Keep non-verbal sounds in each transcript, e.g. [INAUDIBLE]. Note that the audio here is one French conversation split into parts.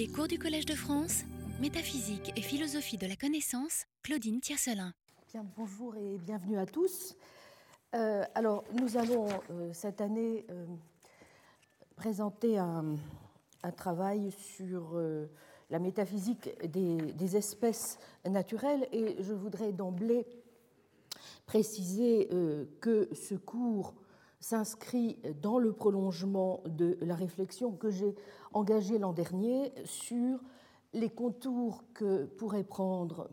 Les cours du Collège de France, métaphysique et philosophie de la connaissance, Claudine Tiercelin. Bien, bonjour et bienvenue à tous. Euh, alors, nous allons euh, cette année euh, présenter un, travail sur la métaphysique des, espèces naturelles et je voudrais d'emblée préciser que ce cours s'inscrit dans le prolongement de la réflexion que j'ai engagée l'an dernier sur les contours que pourrait prendre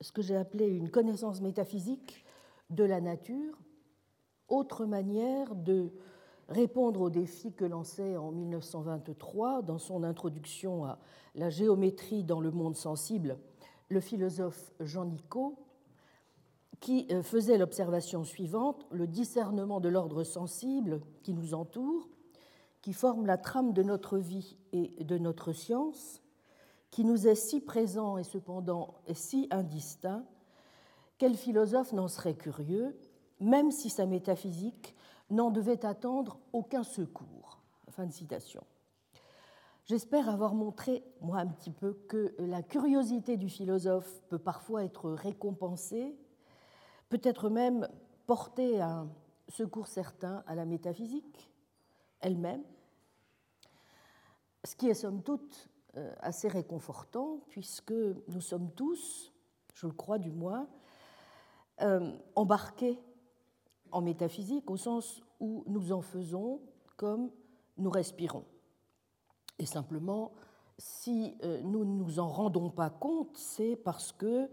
ce que j'ai appelé une connaissance métaphysique de la nature, autre manière de répondre aux défis que lançait en 1923, dans son introduction à la géométrie dans le monde sensible, le philosophe Jean Nicot, qui euh, faisait l'observation suivante, le discernement de l'ordre sensible qui nous entoure, qui forme la trame de notre vie et de notre science, qui nous est si présent et cependant si indistinct, quel philosophe n'en serait curieux, même si sa métaphysique n'en devait attendre aucun secours. Fin de citation. J'espère avoir montré, moi un petit peu, que la curiosité du philosophe peut parfois être récompensée peut-être même porter un secours certain à la métaphysique elle-même, ce qui est somme toute euh, assez réconfortant, puisque nous sommes tous, je le crois du moins, euh, embarqués en métaphysique au sens où nous en faisons comme nous respirons. Et simplement, si euh, nous ne nous en rendons pas compte, c'est parce que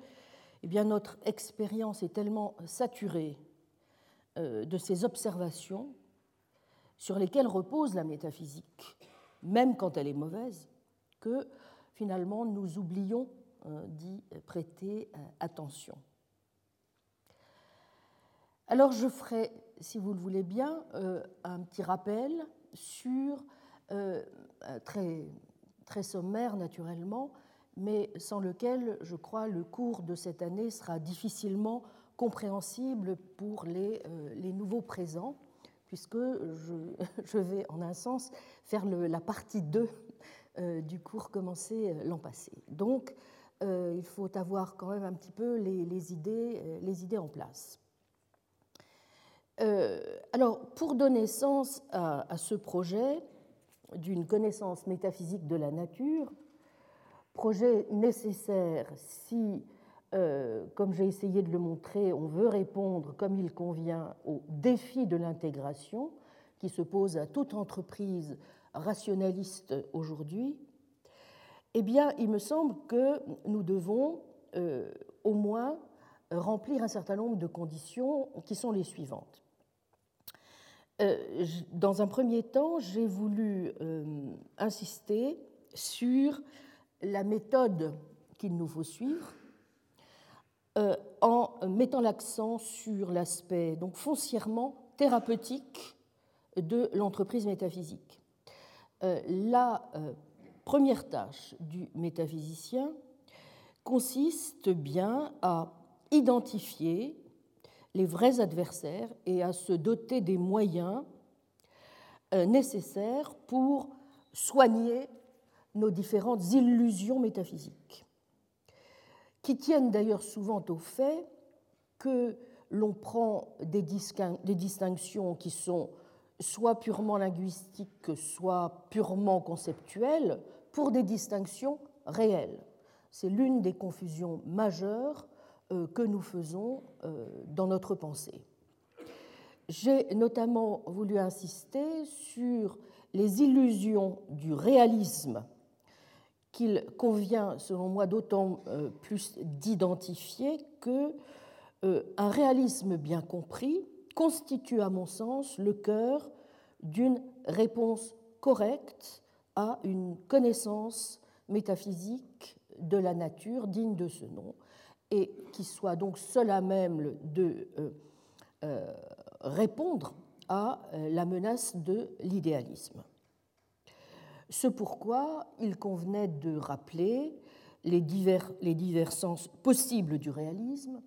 eh bien, notre expérience est tellement saturée de ces observations sur lesquelles repose la métaphysique, même quand elle est mauvaise, que finalement nous oublions euh, d'y prêter euh, attention. Alors je ferai, si vous le voulez bien, un petit rappel sur, très, très sommaire naturellement, mais sans lequel, je crois, le cours de cette année sera difficilement compréhensible pour euh, les nouveaux présents, puisque [LAUGHS] je, vais, en un sens, faire la partie 2 euh, du cours commencé euh, l'an passé. Donc, il faut avoir quand même un petit peu les, idées, les idées en place. alors, pour donner sens à ce projet d'une connaissance métaphysique de la nature, projet nécessaire si, euh, comme j'ai essayé de le montrer, on veut répondre comme il convient au défi de l'intégration qui se pose à toute entreprise rationaliste aujourd'hui, eh bien, il me semble que nous devons euh, au moins remplir un certain nombre de conditions qui sont les suivantes. Euh, dans un premier temps, j'ai voulu insister sur la méthode qu'il nous faut suivre en mettant l'accent sur l'aspect donc foncièrement thérapeutique de l'entreprise métaphysique. Euh, la euh, première tâche du métaphysicien consiste bien à identifier les vrais adversaires et à se doter des moyens nécessaires pour soigner nos différentes illusions métaphysiques, qui tiennent d'ailleurs souvent au fait que l'on prend des, distinctions qui sont soit purement linguistiques, soit purement conceptuelles, pour des distinctions réelles. C'est l'une des confusions majeures euh, que nous faisons euh, dans notre pensée. J'ai notamment voulu insister sur les illusions du réalisme qu'il convient, selon moi, d'autant euh, plus d'identifier que euh, un réalisme bien compris constitue, à mon sens, le cœur d'une réponse correcte à une connaissance métaphysique de la nature digne de ce nom et qui soit donc seul à même de euh, répondre à la menace de l'idéalisme. Ce pourquoi il convenait de rappeler les divers, les divers sens possibles du réalisme,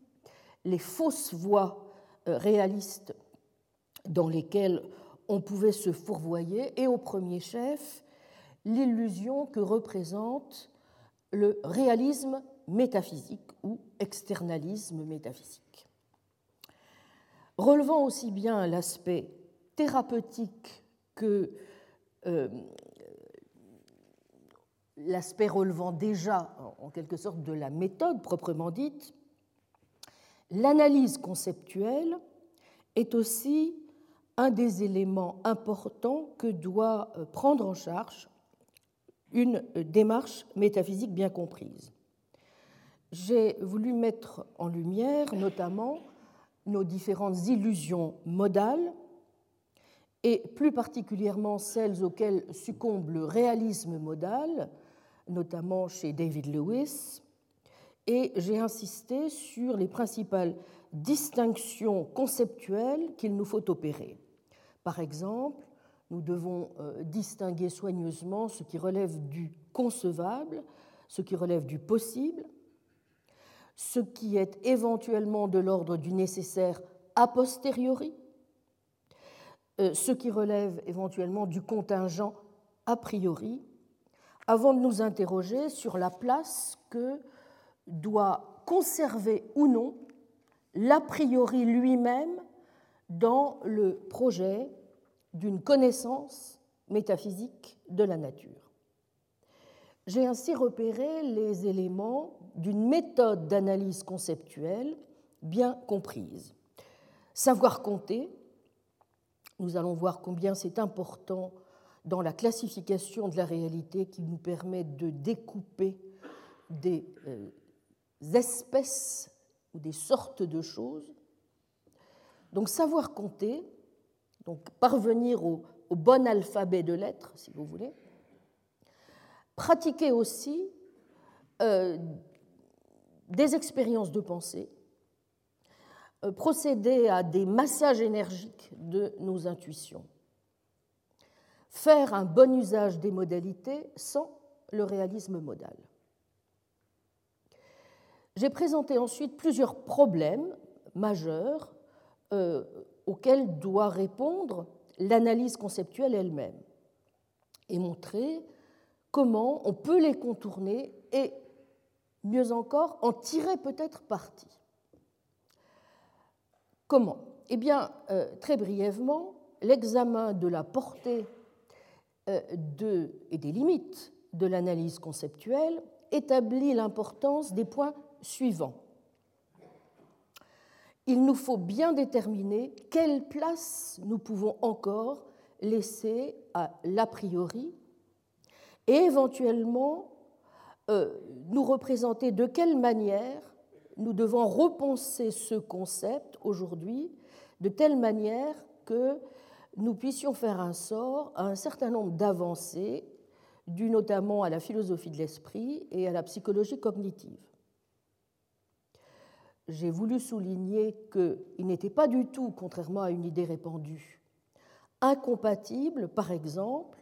les fausses voies euh, réalistes dans lesquelles on pouvait se fourvoyer, et au premier chef, l'illusion que représente le réalisme métaphysique ou externalisme métaphysique. Relevant aussi bien l'aspect thérapeutique que euh, l'aspect relevant déjà en quelque sorte de la méthode proprement dite, l'analyse conceptuelle est aussi un des éléments importants que doit euh, prendre en charge une euh, démarche métaphysique bien comprise. J'ai voulu mettre en lumière notamment nos différentes illusions modales et plus particulièrement celles auxquelles succombe le réalisme modal, notamment chez David Lewis, et j'ai insisté sur les principales distinctions conceptuelles qu'il nous faut opérer. Par exemple, nous devons euh, distinguer soigneusement ce qui relève du concevable, ce qui relève du possible, ce qui est éventuellement de l'ordre du nécessaire a posteriori, euh, ce qui relève éventuellement du contingent a priori, avant de nous interroger sur la place que doit conserver ou non l'a priori lui-même dans le projet d'une connaissance métaphysique de la nature. J'ai ainsi repéré les éléments d'une méthode d'analyse conceptuelle bien comprise. Savoir compter, nous allons voir combien c'est important dans la classification de la réalité qui nous permet de découper des euh, espèces ou des sortes de choses. Donc savoir compter, donc parvenir au, bon alphabet de lettres, si vous voulez. Pratiquer aussi euh, des expériences de pensée, euh, procéder à des massages énergiques de nos intuitions, faire un bon usage des modalités sans le réalisme modal. J'ai présenté ensuite plusieurs problèmes majeurs euh, auxquels doit répondre l'analyse conceptuelle elle-même et montrer comment on peut les contourner et, mieux encore, en tirer peut-être parti. Comment? Eh bien, euh, très brièvement, l'examen de la portée de, et des limites de l'analyse conceptuelle établit l'importance des points suivant. Il nous faut bien déterminer quelle place nous pouvons encore laisser à l'a priori et éventuellement euh, nous représenter de quelle manière nous devons repenser ce concept aujourd'hui de telle manière que nous puissions faire un sort à un certain nombre d'avancées dues notamment à la philosophie de l'esprit et à la psychologie cognitive j'ai voulu souligner qu'il n'était pas du tout, contrairement à une idée répandue, incompatible, par exemple,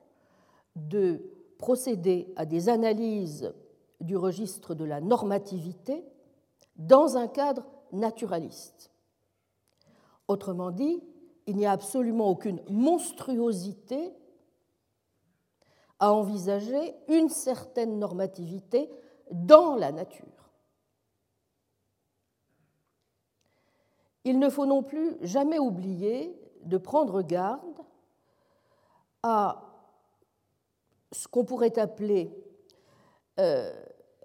de procéder à des analyses du registre de la normativité dans un cadre naturaliste. Autrement dit, il n'y a absolument aucune monstruosité à envisager une certaine normativité dans la nature. Il ne faut non plus jamais oublier de prendre garde à ce qu'on pourrait appeler euh,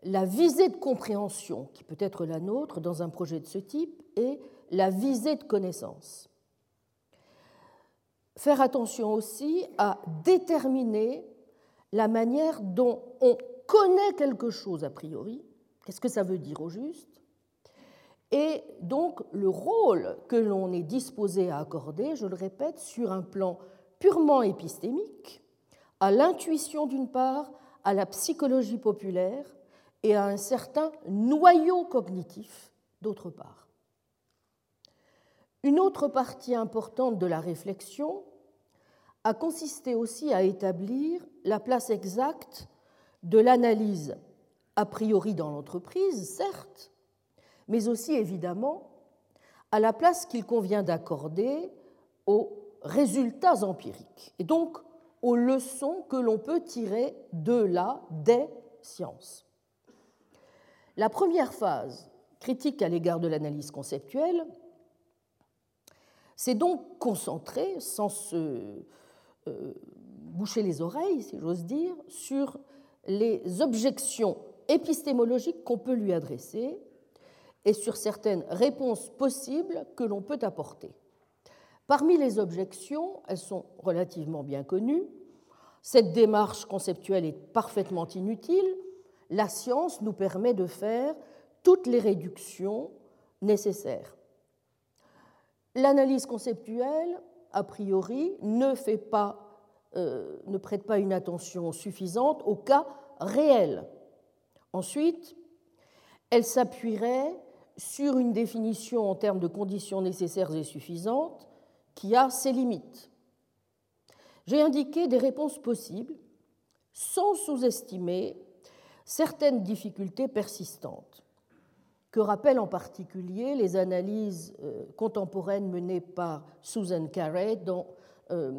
la visée de compréhension, qui peut être la nôtre dans un projet de ce type, et la visée de connaissance. Faire attention aussi à déterminer la manière dont on connaît quelque chose a priori, qu'est-ce que ça veut dire au juste, et donc le rôle que l'on est disposé à accorder, je le répète, sur un plan purement épistémique, à l'intuition d'une part, à la psychologie populaire et à un certain noyau cognitif d'autre part. Une autre partie importante de la réflexion a consisté aussi à établir la place exacte de l'analyse a priori dans l'entreprise, certes, mais aussi évidemment à la place qu'il convient d'accorder aux résultats empiriques et donc aux leçons que l'on peut tirer de la des sciences. La première phase, critique à l'égard de l'analyse conceptuelle, s'est donc concentrée, sans se euh, boucher les oreilles, si j'ose dire, sur les objections épistémologiques qu'on peut lui adresser et sur certaines réponses possibles que l'on peut apporter. Parmi les objections, elles sont relativement bien connues. Cette démarche conceptuelle est parfaitement inutile. La science nous permet de faire toutes les réductions nécessaires. L'analyse conceptuelle, a priori, ne, fait pas, euh, ne prête pas une attention suffisante au cas réel. Ensuite, elle s'appuierait sur une définition en termes de conditions nécessaires et suffisantes qui a ses limites. J'ai indiqué des réponses possibles sans sous-estimer certaines difficultés persistantes, que rappellent en particulier les analyses euh, contemporaines menées par Susan Carey dans euh,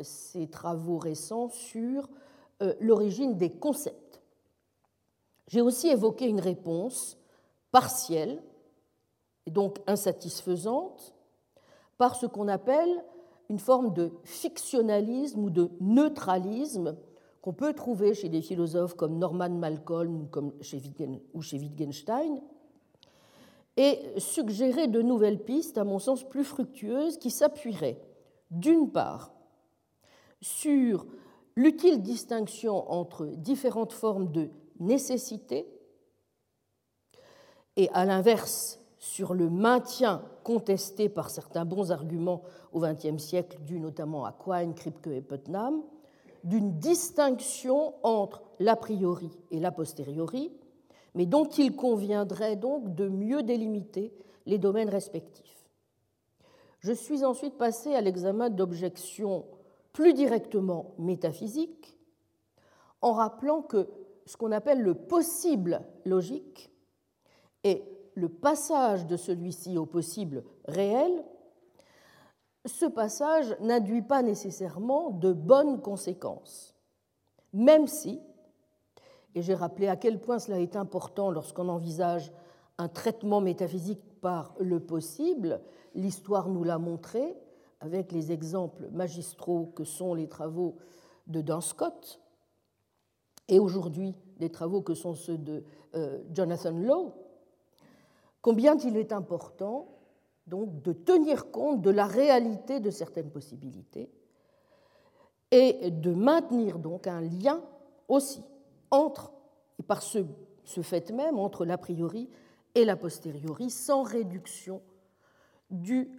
ses travaux récents sur euh, l'origine des concepts? J'ai aussi évoqué une réponse partielle et donc insatisfaisante par ce qu'on appelle une forme de fictionnalisme ou de neutralisme qu'on peut trouver chez des philosophes comme Norman Malcolm ou chez Wittgenstein, et suggérer de nouvelles pistes, à mon sens plus fructueuses, qui s'appuieraient, d'une part, sur l'utile distinction entre différentes formes de nécessité, et à l'inverse, sur le maintien contesté par certains bons arguments au XXe siècle, dû notamment à Quine, Kripke et Putnam, d'une distinction entre l'a priori et l'a posteriori, mais dont il conviendrait donc de mieux délimiter les domaines respectifs. Je suis ensuite passé à l'examen d'objections plus directement métaphysiques, en rappelant que ce qu'on appelle le possible logique est le passage de celui-ci au possible réel, ce passage n'induit pas nécessairement de bonnes conséquences, même si, et j'ai rappelé à quel point cela est important lorsqu'on envisage un traitement métaphysique par le possible, l'histoire nous l'a montré avec les exemples magistraux que sont les travaux de Dan Scott et aujourd'hui les travaux que sont ceux de euh, Jonathan Lowe, combien il est important donc de tenir compte de la réalité de certaines possibilités et de maintenir donc un lien aussi entre, et par ce, fait même, entre l'a priori et l'a posteriori, sans réduction du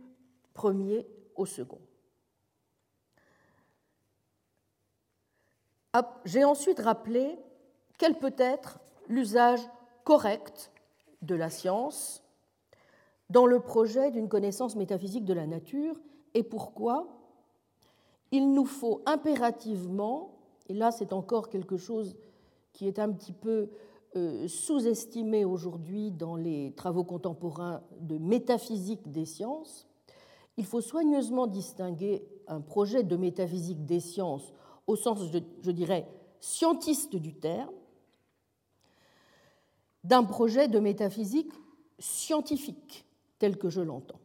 premier au second. J'ai ensuite rappelé quel peut être l'usage correct de la science dans le projet d'une connaissance métaphysique de la nature et pourquoi il nous faut impérativement, et là c'est encore quelque chose qui est un petit peu euh, sous-estimé aujourd'hui dans les travaux contemporains de métaphysique des sciences, il faut soigneusement distinguer un projet de métaphysique des sciences au sens, je dirais, scientiste du terme, d'un projet de métaphysique scientifique tel que je l'entends.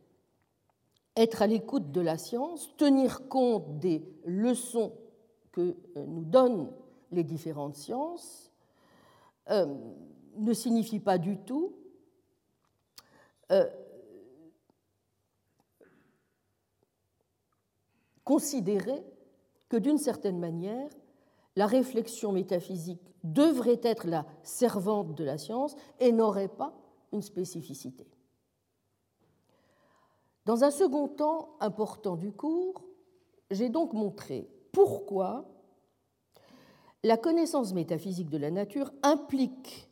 Être à l'écoute de la science, tenir compte des leçons que euh, nous donnent les différentes sciences, euh, ne signifie pas du tout euh, considérer que d'une certaine manière, la réflexion métaphysique devrait être la servante de la science et n'aurait pas une spécificité. Dans un second temps important du cours, j'ai donc montré pourquoi la connaissance métaphysique de la nature implique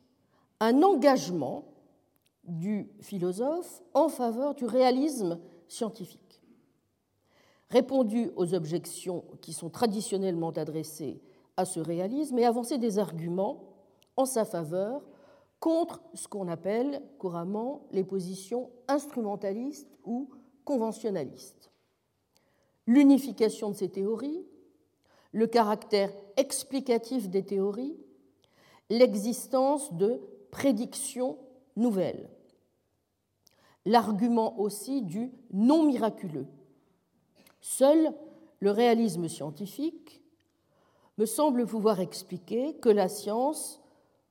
un engagement du philosophe en faveur du réalisme scientifique. Répondu aux objections qui sont traditionnellement adressées à ce réalisme et avancer des arguments en sa faveur contre ce qu'on appelle couramment les positions instrumentalistes ou conventionnalistes. L'unification de ces théories, le caractère explicatif des théories, l'existence de prédictions nouvelles, l'argument aussi du non miraculeux. Seul le réalisme scientifique me semble pouvoir expliquer que la science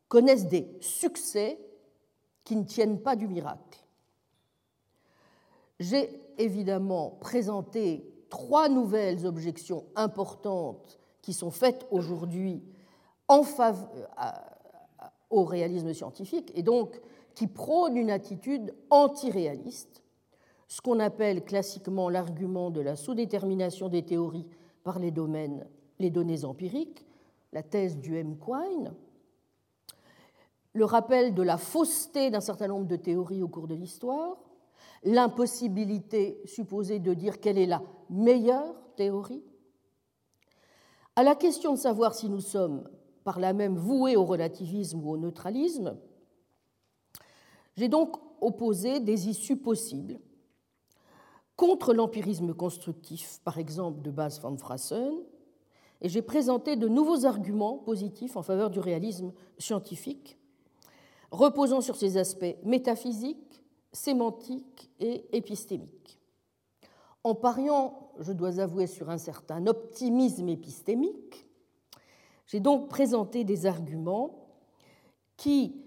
connaisse des succès qui ne tiennent pas du miracle. J'ai évidemment présenté trois nouvelles objections importantes qui sont faites aujourd'hui faveur, au réalisme scientifique et donc qui prônent une attitude antiréaliste, ce qu'on appelle classiquement l'argument de la sous-détermination des théories par les, domaines, les données empiriques, la thèse du M. Quine, le rappel de la fausseté d'un certain nombre de théories au cours de l'histoire, l'impossibilité supposée de dire quelle est la meilleure théorie. À la question de savoir si nous sommes par là même voués au relativisme ou au neutralisme, j'ai donc opposé des issues possibles contre l'empirisme constructif, par exemple de Bas van Frassen, et j'ai présenté de nouveaux arguments positifs en faveur du réalisme scientifique, reposant sur ses aspects métaphysiques, sémantiques et épistémiques. En pariant, je dois avouer, sur un certain optimisme épistémique, j'ai donc présenté des arguments qui,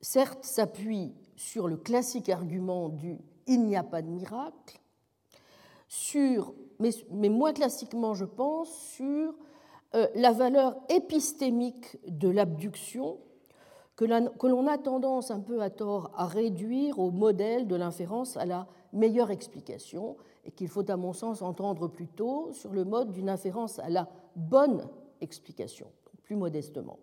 certes, s'appuient sur le classique argument du il n'y a pas de miracle, sur, mais, mais moins classiquement, je pense, sur euh, la valeur épistémique de l'abduction que l'on a tendance un peu à tort à réduire au modèle de l'inférence à la meilleure explication et qu'il faut à mon sens entendre plutôt sur le mode d'une inférence à la bonne explication, plus modestement.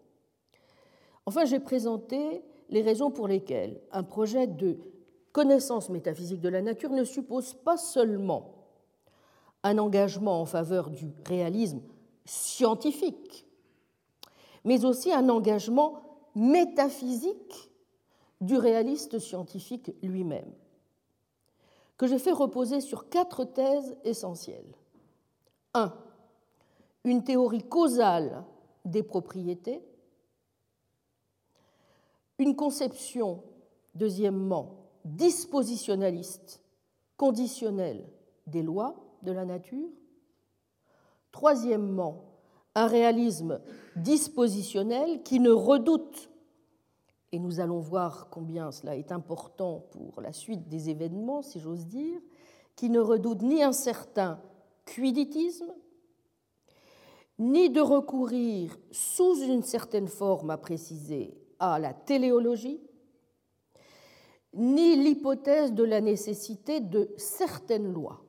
Enfin, j'ai présenté les raisons pour lesquelles un projet de connaissance métaphysique de la nature ne suppose pas seulement un engagement en faveur du réalisme scientifique, mais aussi un engagement métaphysique du réaliste scientifique lui-même, que j'ai fait reposer sur quatre thèses essentielles. 1. Une théorie causale des propriétés. Une conception, deuxièmement, dispositionnaliste, conditionnelle des lois de la nature. Troisièmement, un réalisme dispositionnel qui ne redoute, et nous allons voir combien cela est important pour la suite des événements, si j'ose dire, qui ne redoute ni un certain quiditisme, ni de recourir sous une certaine forme à préciser à la téléologie, ni l'hypothèse de la nécessité de certaines lois.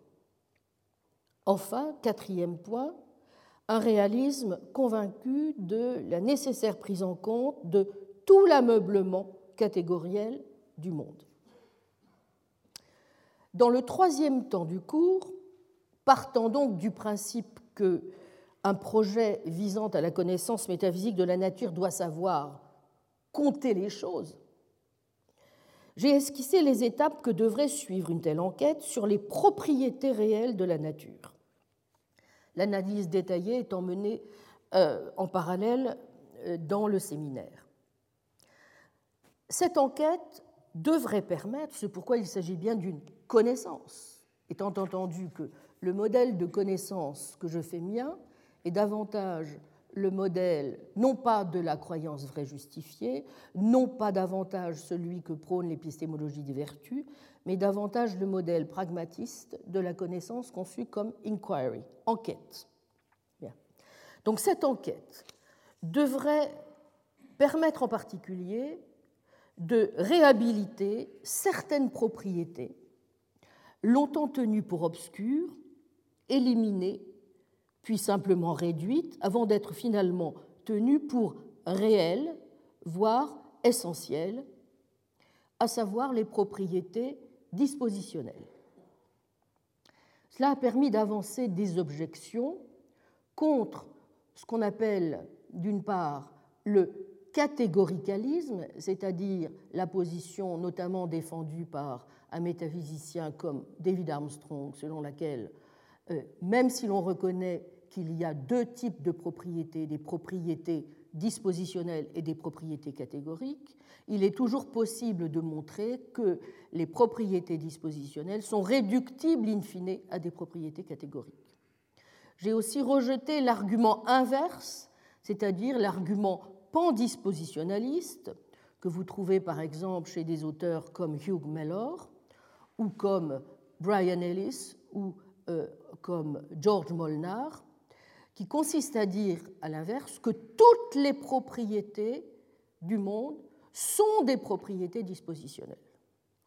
Enfin, quatrième point, un réalisme convaincu de la nécessaire prise en compte de tout l'ameublement catégoriel du monde. Dans le troisième temps du cours, partant donc du principe que un projet visant à la connaissance métaphysique de la nature doit savoir compter les choses, j'ai esquissé les étapes que devrait suivre une telle enquête sur les propriétés réelles de la nature l'analyse détaillée étant menée euh, en parallèle euh, dans le séminaire. Cette enquête devrait permettre, c'est pourquoi il s'agit bien d'une connaissance, étant entendu que le modèle de connaissance que je fais mien est davantage le modèle non pas de la croyance vraie justifiée, non pas davantage celui que prône l'épistémologie des vertus, mais davantage le modèle pragmatiste de la connaissance conçue comme inquiry, enquête. Donc cette enquête devrait permettre en particulier de réhabiliter certaines propriétés longtemps tenues pour obscures, éliminées, puis simplement réduites, avant d'être finalement tenues pour réelles, voire essentielles, à savoir les propriétés dispositionnel. Cela a permis d'avancer des objections contre ce qu'on appelle d'une part le catégoricalisme, c'est-à-dire la position notamment défendue par un métaphysicien comme David Armstrong, selon laquelle, euh, même si l'on reconnaît qu'il y a deux types de propriétés, des propriétés dispositionnelles et des propriétés catégoriques, il est toujours possible de montrer que les propriétés dispositionnelles sont réductibles in fine à des propriétés catégoriques. J'ai aussi rejeté l'argument inverse, c'est-à-dire l'argument pandispositionnaliste, que vous trouvez par exemple chez des auteurs comme Hugh Mellor ou comme Brian Ellis ou euh, comme George Molnar, qui consiste à dire à l'inverse que toutes les propriétés du monde sont des propriétés dispositionnelles.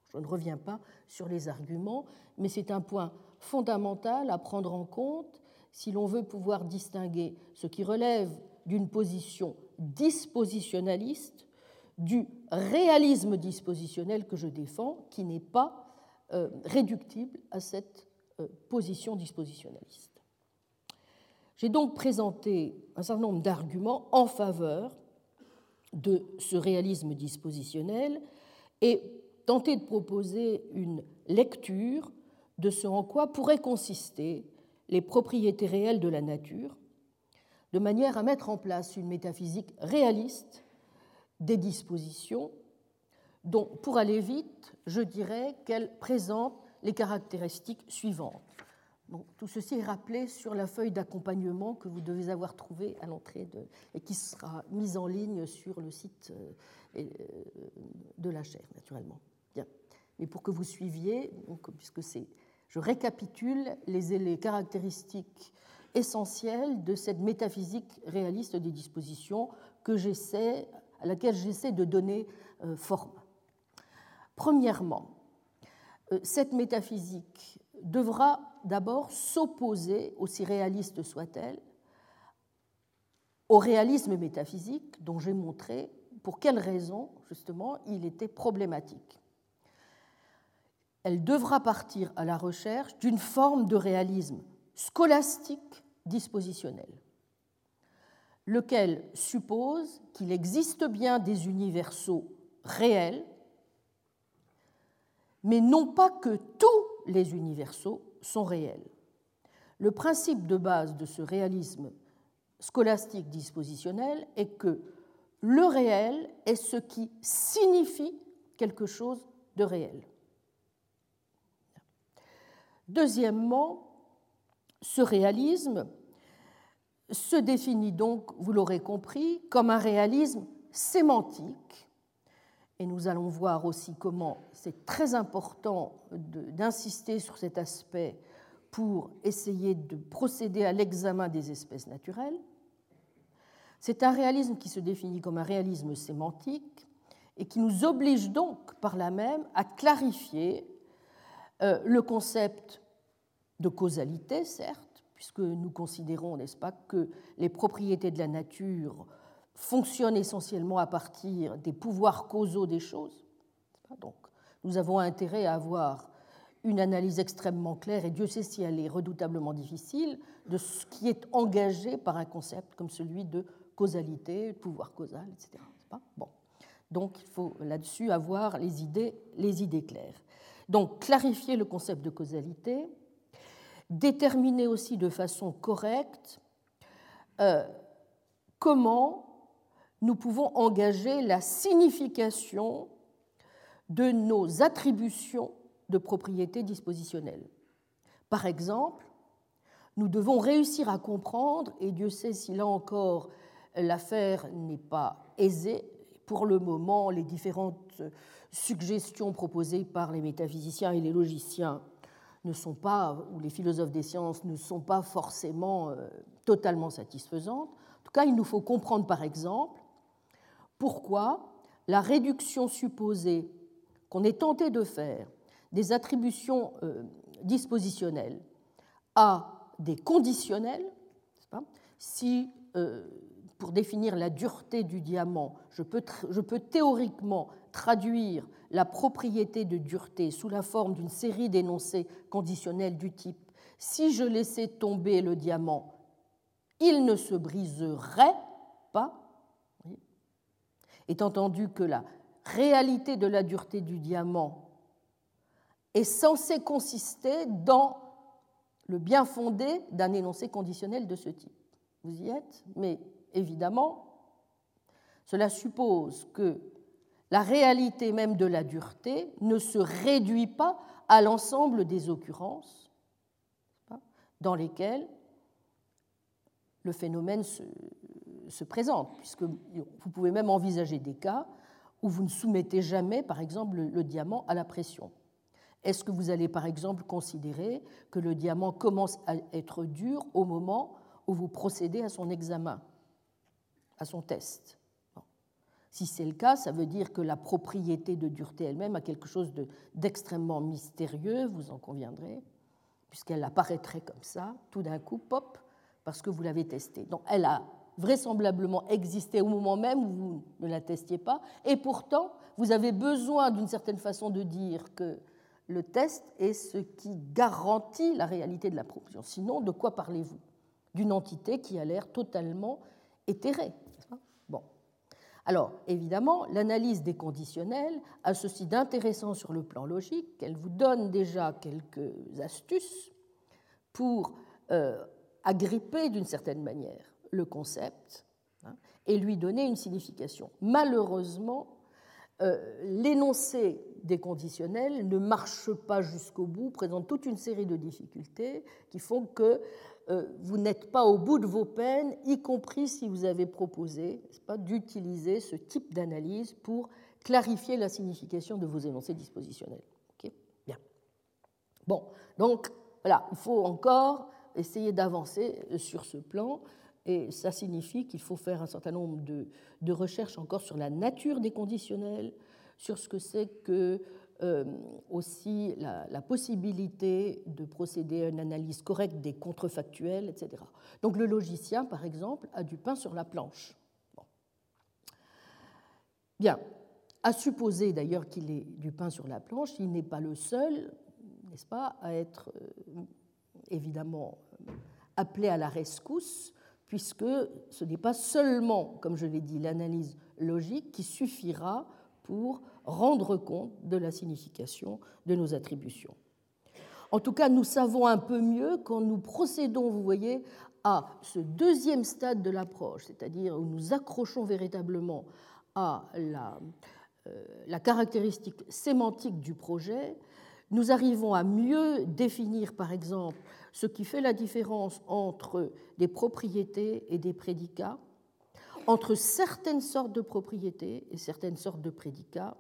Je ne reviens pas sur les arguments, mais c'est un point fondamental à prendre en compte si l'on veut pouvoir distinguer ce qui relève d'une position dispositionnaliste du réalisme dispositionnel que je défends, qui n'est pas euh, réductible à cette euh, position dispositionnaliste. J'ai donc présenté un certain nombre d'arguments en faveur de ce réalisme dispositionnel et tenté de proposer une lecture de ce en quoi pourraient consister les propriétés réelles de la nature, de manière à mettre en place une métaphysique réaliste des dispositions dont, pour aller vite, je dirais qu'elle présente les caractéristiques suivantes. Tout ceci est rappelé sur la feuille d'accompagnement que vous devez avoir trouvée à l'entrée et qui sera mise en ligne sur le site euh, euh, de la chaire, naturellement. Bien. Mais pour que vous suiviez, puisque je récapitule les, les caractéristiques essentielles de cette métaphysique réaliste des dispositions que j'essaie, à laquelle j'essaie de donner euh, forme. Premièrement, cette métaphysique devra d'abord s'opposer, aussi réaliste soit-elle, au réalisme métaphysique dont j'ai montré pour quelles raisons, justement, il était problématique. Elle devra partir à la recherche d'une forme de réalisme scolastique dispositionnel, lequel suppose qu'il existe bien des universaux réels mais non pas que tous les universaux sont réels. Le principe de base de ce réalisme scolastique dispositionnel est que le réel est ce qui signifie quelque chose de réel. Deuxièmement, ce réalisme se définit donc, vous l'aurez compris, comme un réalisme sémantique et nous allons voir aussi comment c'est très important d'insister sur cet aspect pour essayer de procéder à l'examen des espèces naturelles. C'est un réalisme qui se définit comme un réalisme sémantique et qui nous oblige donc par là même à clarifier euh, le concept de causalité, certes, puisque nous considérons, n'est-ce pas, que les propriétés de la nature fonctionne essentiellement à partir des pouvoirs causaux des choses. Donc, nous avons intérêt à avoir une analyse extrêmement claire, et Dieu sait si elle est redoutablement difficile, de ce qui est engagé par un concept comme celui de causalité, de pouvoir causal, etc. Bon. Donc il faut là-dessus avoir les idées, les idées claires. Donc clarifier le concept de causalité, déterminer aussi de façon correcte euh, comment nous pouvons engager la signification de nos attributions de propriété dispositionnelle. Par exemple, nous devons réussir à comprendre, et Dieu sait si là encore l'affaire n'est pas aisée, pour le moment les différentes suggestions proposées par les métaphysiciens et les logiciens ne sont pas, ou les philosophes des sciences ne sont pas forcément euh, totalement satisfaisantes. En tout cas, il nous faut comprendre par exemple pourquoi la réduction supposée qu'on est tenté de faire des attributions euh, dispositionnelles à des conditionnels, si euh, pour définir la dureté du diamant, je peux, je peux théoriquement traduire la propriété de dureté sous la forme d'une série d'énoncés conditionnels du type si je laissais tomber le diamant, il ne se briserait pas est entendu que la réalité de la dureté du diamant est censée consister dans le bien fondé d'un énoncé conditionnel de ce type. Vous y êtes Mais évidemment, cela suppose que la réalité même de la dureté ne se réduit pas à l'ensemble des occurrences dans lesquelles le phénomène se, présente, puisque vous pouvez même envisager des cas où vous ne soumettez jamais, par exemple, le diamant à la pression. Est-ce que vous allez, par exemple, considérer que le diamant commence à être dur au moment où vous procédez à son examen, à son test? Si c'est le cas, ça veut dire que la propriété de dureté elle-même a quelque chose d'extrêmement mystérieux, vous en conviendrez, puisqu'elle apparaîtrait comme ça, tout d'un coup, pop, parce que vous l'avez testée. Donc elle a vraisemblablement existé au moment même où vous ne la testiez pas, et pourtant, vous avez besoin d'une certaine façon de dire que le test est ce qui garantit la réalité de la proposition. Sinon, de quoi parlez-vous? D'une entité qui a l'air totalement éthérée. Bon. Alors, évidemment, l'analyse des conditionnels a ceci d'intéressant sur le plan logique qu'elle vous donne déjà quelques astuces pour euh, agripper d'une certaine manière le concept hein, et lui donner une signification. Malheureusement, euh, l'énoncé des conditionnels ne marche pas jusqu'au bout, présente toute une série de difficultés qui font que euh, vous n'êtes pas au bout de vos peines, y compris si vous avez proposé d'utiliser ce type d'analyse pour clarifier la signification de vos énoncés dispositionnels. Bien. Bon, donc voilà, il faut encore essayer d'avancer sur ce plan. Et ça signifie qu'il faut faire un certain nombre de, recherches encore sur la nature des conditionnels, sur ce que c'est que euh, aussi la, possibilité de procéder à une analyse correcte des contrefactuels, etc. Donc le logicien, par exemple, a du pain sur la planche. Bien, à supposer d'ailleurs qu'il ait du pain sur la planche, il n'est pas le seul, n'est-ce pas, à être euh, évidemment appelé à la rescousse puisque ce n'est pas seulement, comme je l'ai dit, l'analyse logique qui suffira pour rendre compte de la signification de nos attributions. En tout cas, nous savons un peu mieux quand nous procédons, vous voyez, à ce deuxième stade de l'approche, c'est-à-dire où nous accrochons véritablement à la, euh, caractéristique sémantique du projet, nous arrivons à mieux définir, par exemple, ce qui fait la différence entre des propriétés et des prédicats, entre certaines sortes de propriétés et certaines sortes de prédicats.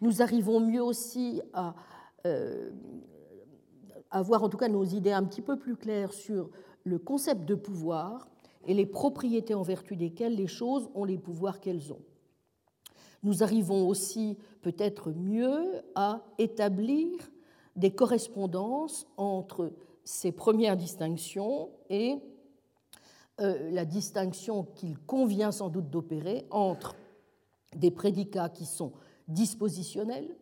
Nous arrivons mieux aussi à euh, avoir en tout cas nos idées un petit peu plus claires sur le concept de pouvoir et les propriétés en vertu desquelles les choses ont les pouvoirs qu'elles ont. Nous arrivons aussi peut-être mieux à établir des correspondances entre ces premières distinctions et euh, la distinction qu'il convient sans doute d'opérer entre des prédicats qui sont dispositionnels,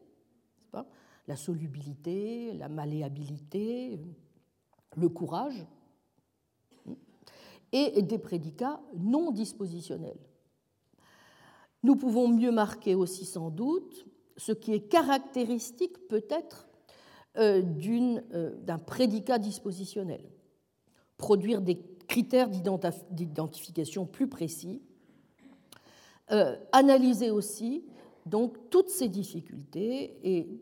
la solubilité, la malléabilité, le courage, et des prédicats non dispositionnels. Nous pouvons mieux marquer aussi sans doute ce qui est caractéristique peut-être d'un prédicat dispositionnel, produire des critères d'identification plus précis, euh, analyser aussi donc toutes ces difficultés et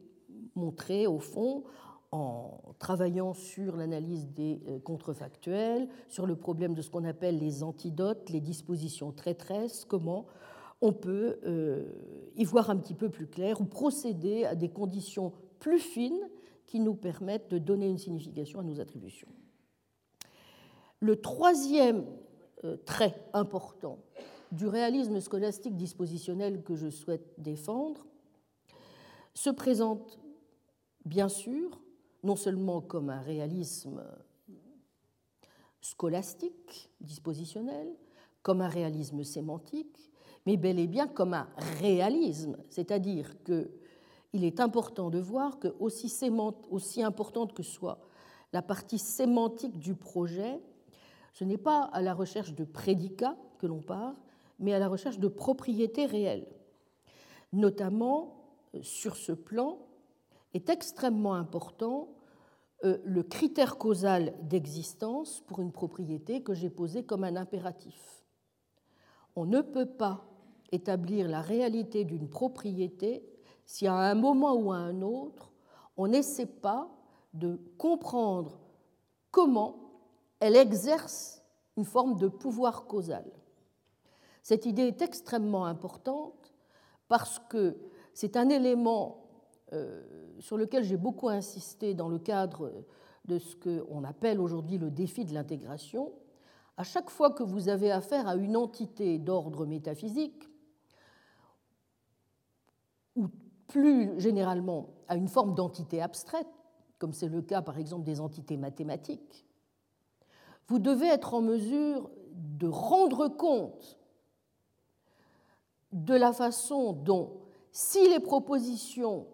montrer au fond en travaillant sur l'analyse des contrefactuels, sur le problème de ce qu'on appelle les antidotes, les dispositions traîtresses, comment on peut y voir un petit peu plus clair ou procéder à des conditions plus fines qui nous permettent de donner une signification à nos attributions. Le troisième euh, trait important du réalisme scolastique dispositionnel que je souhaite défendre se présente bien sûr non seulement comme un réalisme scolastique dispositionnel, comme un réalisme sémantique, mais bel et bien comme un réalisme, c'est-à-dire que il est important de voir que, aussi, importante que soit la partie sémantique du projet, ce n'est pas à la recherche de prédicats que l'on part, mais à la recherche de propriétés réelles. Notamment, sur ce plan, est extrêmement important euh, le critère causal d'existence pour une propriété que j'ai posé comme un impératif. On ne peut pas établir la réalité d'une propriété si à un moment ou à un autre, on n'essaie pas de comprendre comment elle exerce une forme de pouvoir causal. Cette idée est extrêmement importante parce que c'est un élément euh, sur lequel j'ai beaucoup insisté dans le cadre de ce qu'on appelle aujourd'hui le défi de l'intégration. À chaque fois que vous avez affaire à une entité d'ordre métaphysique, ou plus généralement à une forme d'entité abstraite, comme c'est le cas par exemple des entités mathématiques, vous devez être en mesure de rendre compte de la façon dont, si les propositions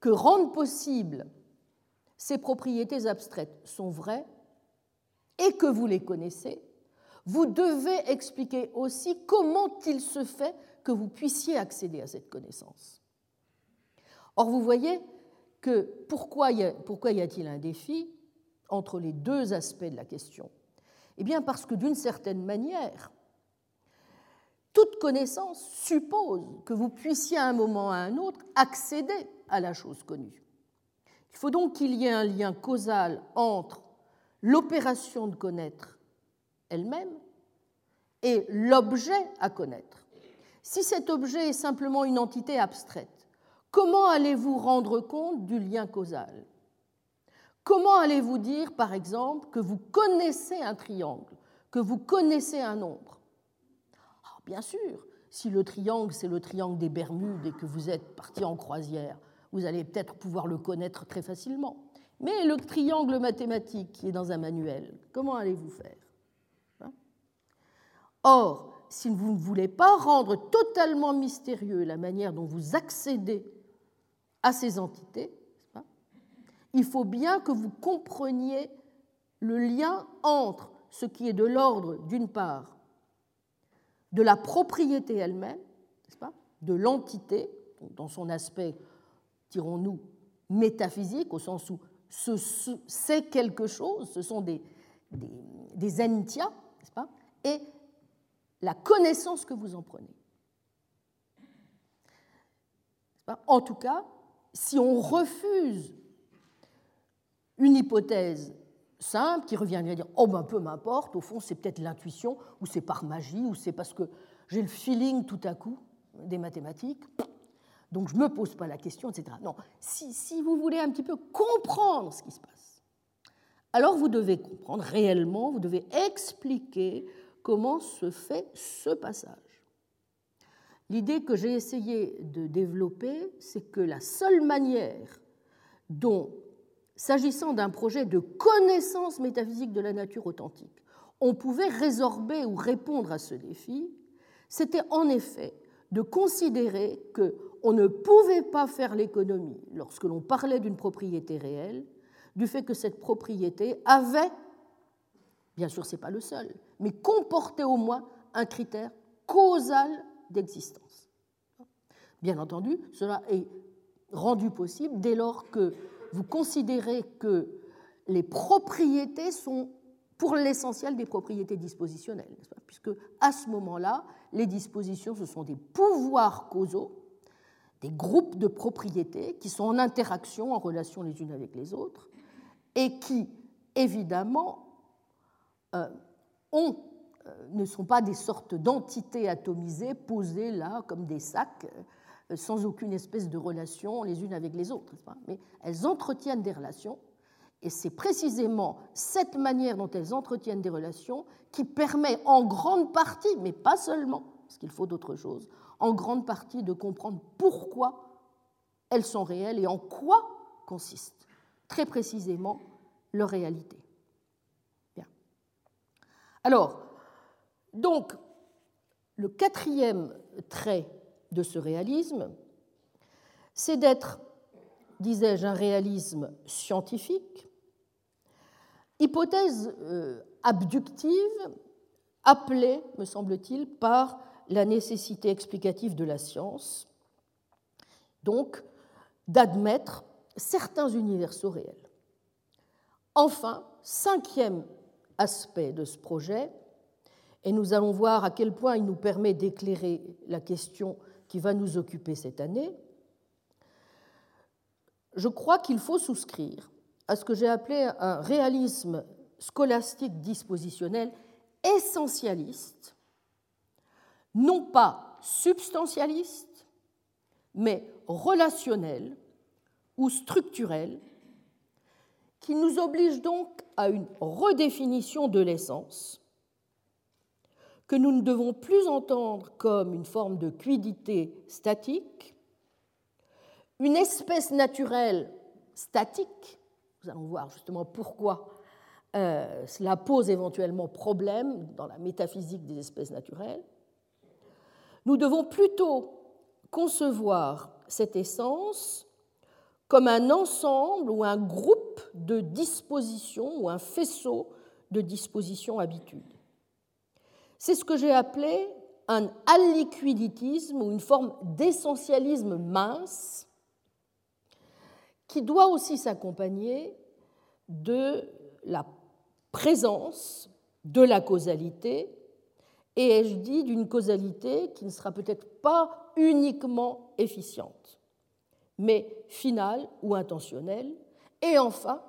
que rendent possibles ces propriétés abstraites sont vraies et que vous les connaissez, vous devez expliquer aussi comment il se fait que vous puissiez accéder à cette connaissance. Or, vous voyez que pourquoi y a-t-il un défi entre les deux aspects de la question? Eh bien parce que d'une certaine manière, toute connaissance suppose que vous puissiez à un moment ou à un autre accéder à la chose connue. Il faut donc qu'il y ait un lien causal entre l'opération de connaître elle-même et l'objet à connaître. Si cet objet est simplement une entité abstraite, comment allez-vous rendre compte du lien causal? Comment allez-vous dire, par exemple, que vous connaissez un triangle, que vous connaissez un nombre? Ah, Bien sûr, si le triangle, c'est le triangle des Bermudes et que vous êtes parti en croisière, vous allez peut-être pouvoir le connaître très facilement. Mais le triangle mathématique qui est dans un manuel, comment allez-vous faire? Hein? Or, si vous ne voulez pas rendre totalement mystérieux la manière dont vous accédez à ces entités, il faut bien que vous compreniez le lien entre ce qui est de l'ordre, d'une part, de la propriété elle-même, de l'entité, dans son aspect, dirons-nous, métaphysique, au sens où c'est quelque chose, ce sont des, des, des entias, pas, et la connaissance que vous en prenez. En tout cas, si on refuse une hypothèse simple qui revient à dire oh ben peu m'importe, au fond c'est peut-être l'intuition, ou c'est par magie, ou c'est parce que j'ai le feeling tout à coup des mathématiques, donc je ne me pose pas la question, etc. Non, si, si vous voulez un petit peu comprendre ce qui se passe, alors vous devez comprendre réellement, vous devez expliquer comment se fait ce passage. L'idée que j'ai essayé de développer, c'est que la seule manière dont s'agissant d'un projet de connaissance métaphysique de la nature authentique, on pouvait résorber ou répondre à ce défi, c'était en effet de considérer qu'on ne pouvait pas faire l'économie, lorsque l'on parlait d'une propriété réelle, du fait que cette propriété avait, bien sûr ce n'est pas le seul, mais comportait au moins un critère causal d'existence. Bien entendu, cela est rendu possible dès lors que vous considérez que les propriétés sont pour l'essentiel des propriétés dispositionnelles, puisque à ce moment-là, les dispositions, ce sont des pouvoirs causaux, des groupes de propriétés qui sont en interaction, en relation les unes avec les autres, et qui, évidemment, ont, euh, ne sont pas des sortes d'entités atomisées posées là comme des sacs euh, sans aucune espèce de relation les unes avec les autres, mais elles entretiennent des relations, et c'est précisément cette manière dont elles entretiennent des relations qui permet en grande partie, mais pas seulement, parce qu'il faut d'autres choses, en grande partie de comprendre pourquoi elles sont réelles et en quoi consiste très précisément leur réalité. Alors, donc, le quatrième trait de ce réalisme, c'est d'être, disais-je, un réalisme scientifique, hypothèse euh, abductive appelée, me semble-t-il, par la nécessité explicative de la science, donc d'admettre certains universaux réels. Enfin, cinquième aspect de ce projet, et nous allons voir à quel point il nous permet d'éclairer la question qui va nous occuper cette année, je crois qu'il faut souscrire à ce que j'ai appelé un réalisme scolastique dispositionnel essentialiste, non pas substantialiste, mais relationnel ou structurel, qui nous oblige donc à une redéfinition de l'essence, que nous ne devons plus entendre comme une forme de quiddité statique, une espèce naturelle statique, nous allons voir justement pourquoi euh, cela pose éventuellement problème dans la métaphysique des espèces naturelles, nous devons plutôt concevoir cette essence comme un ensemble ou un groupe de dispositions ou un faisceau de dispositions habitudes. C'est ce que j'ai appelé un alliquiditisme ou une forme d'essentialisme mince qui doit aussi s'accompagner de la présence de la causalité, et ai-je dit d'une causalité qui ne sera peut-être pas uniquement efficiente, mais finale ou intentionnelle, et enfin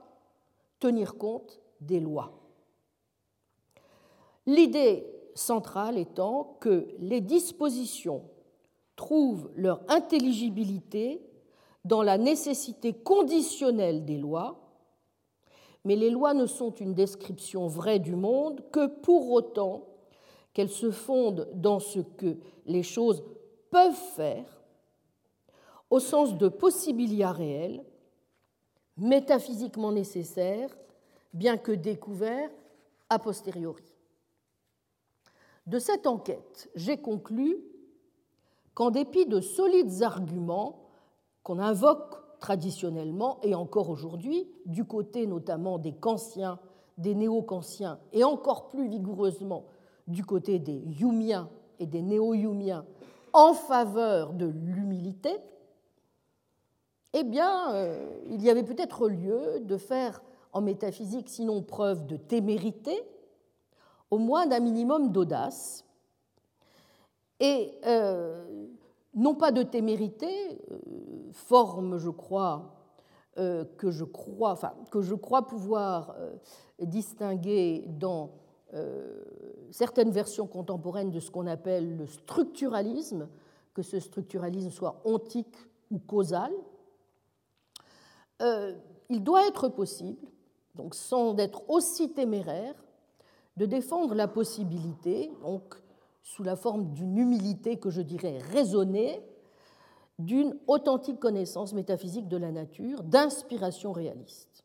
tenir compte des lois. L'idée centrale étant que les dispositions trouvent leur intelligibilité dans la nécessité conditionnelle des lois, mais les lois ne sont une description vraie du monde que pour autant qu'elles se fondent dans ce que les choses peuvent faire, au sens de possibilia réel, métaphysiquement nécessaire, bien que découvert a posteriori. De cette enquête, j'ai conclu qu'en dépit de solides arguments qu'on invoque traditionnellement et encore aujourd'hui, du côté notamment des kantiens, des néo-kantiens et encore plus vigoureusement du côté des yumiens et des néo-yumiens en faveur de l'humilité, eh bien, euh, il y avait peut-être lieu de faire en métaphysique, sinon preuve de témérité, au moins d'un minimum d'audace, et euh, non pas de témérité, euh, forme, je crois, que je crois, pouvoir distinguer dans certaines versions contemporaines de ce qu'on appelle le structuralisme, que ce structuralisme soit ontique ou causal, euh, il doit être possible, donc sans être aussi téméraire, de défendre la possibilité, donc sous la forme d'une humilité que je dirais raisonnée, d'une authentique connaissance métaphysique de la nature, d'inspiration réaliste.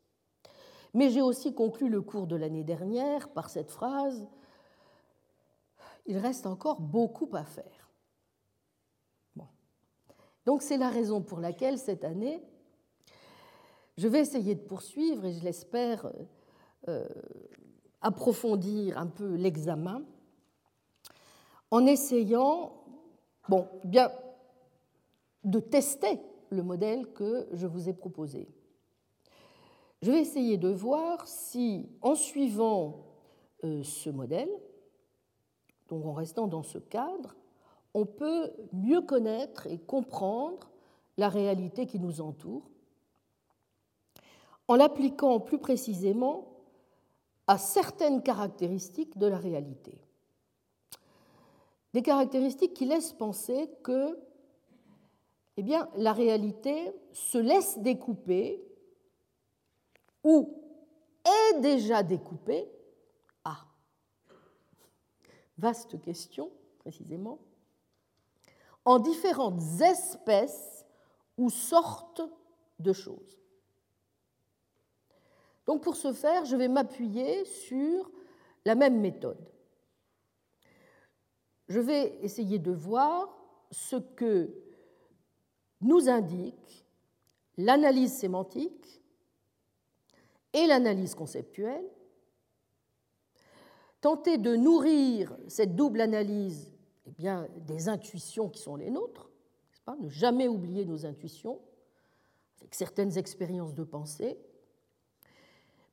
Mais j'ai aussi conclu le cours de l'année dernière par cette phrase il reste encore beaucoup à faire. Donc c'est la raison pour laquelle cette année, je vais essayer de poursuivre et je l'espère euh, euh, approfondir un peu l'examen en essayant bon, bien, de tester le modèle que je vous ai proposé. Je vais essayer de voir si, en suivant euh, ce modèle, donc en restant dans ce cadre, on peut mieux connaître et comprendre la réalité qui nous entoure en l'appliquant plus précisément à certaines caractéristiques de la réalité. Des caractéristiques qui laissent penser que eh la réalité se laisse découper ou est déjà découpée vaste question précisément, en différentes espèces ou sortes de choses. Donc pour ce faire, je vais m'appuyer sur la même méthode. Je vais essayer de voir ce que nous indique l'analyse sémantique et l'analyse conceptuelle. Tenter de nourrir cette double analyse eh bien, des intuitions qui sont les nôtres, ne jamais oublier nos intuitions, avec certaines expériences de pensée,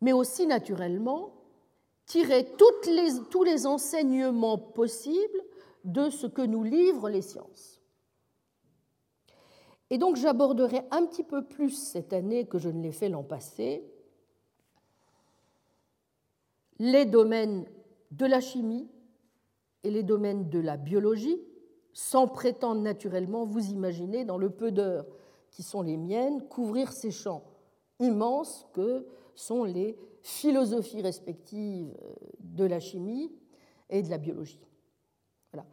mais aussi naturellement tirer tous les enseignements possibles de ce que nous livrent les sciences. Et donc j'aborderai un petit peu plus cette année que je ne l'ai fait l'an passé les domaines de la chimie et les domaines de la biologie, sans prétendre naturellement, vous imaginez, dans le peu d'heures qui sont les miennes, couvrir ces champs immenses que sont les philosophies respectives euh, de la chimie et de la biologie. Voilà.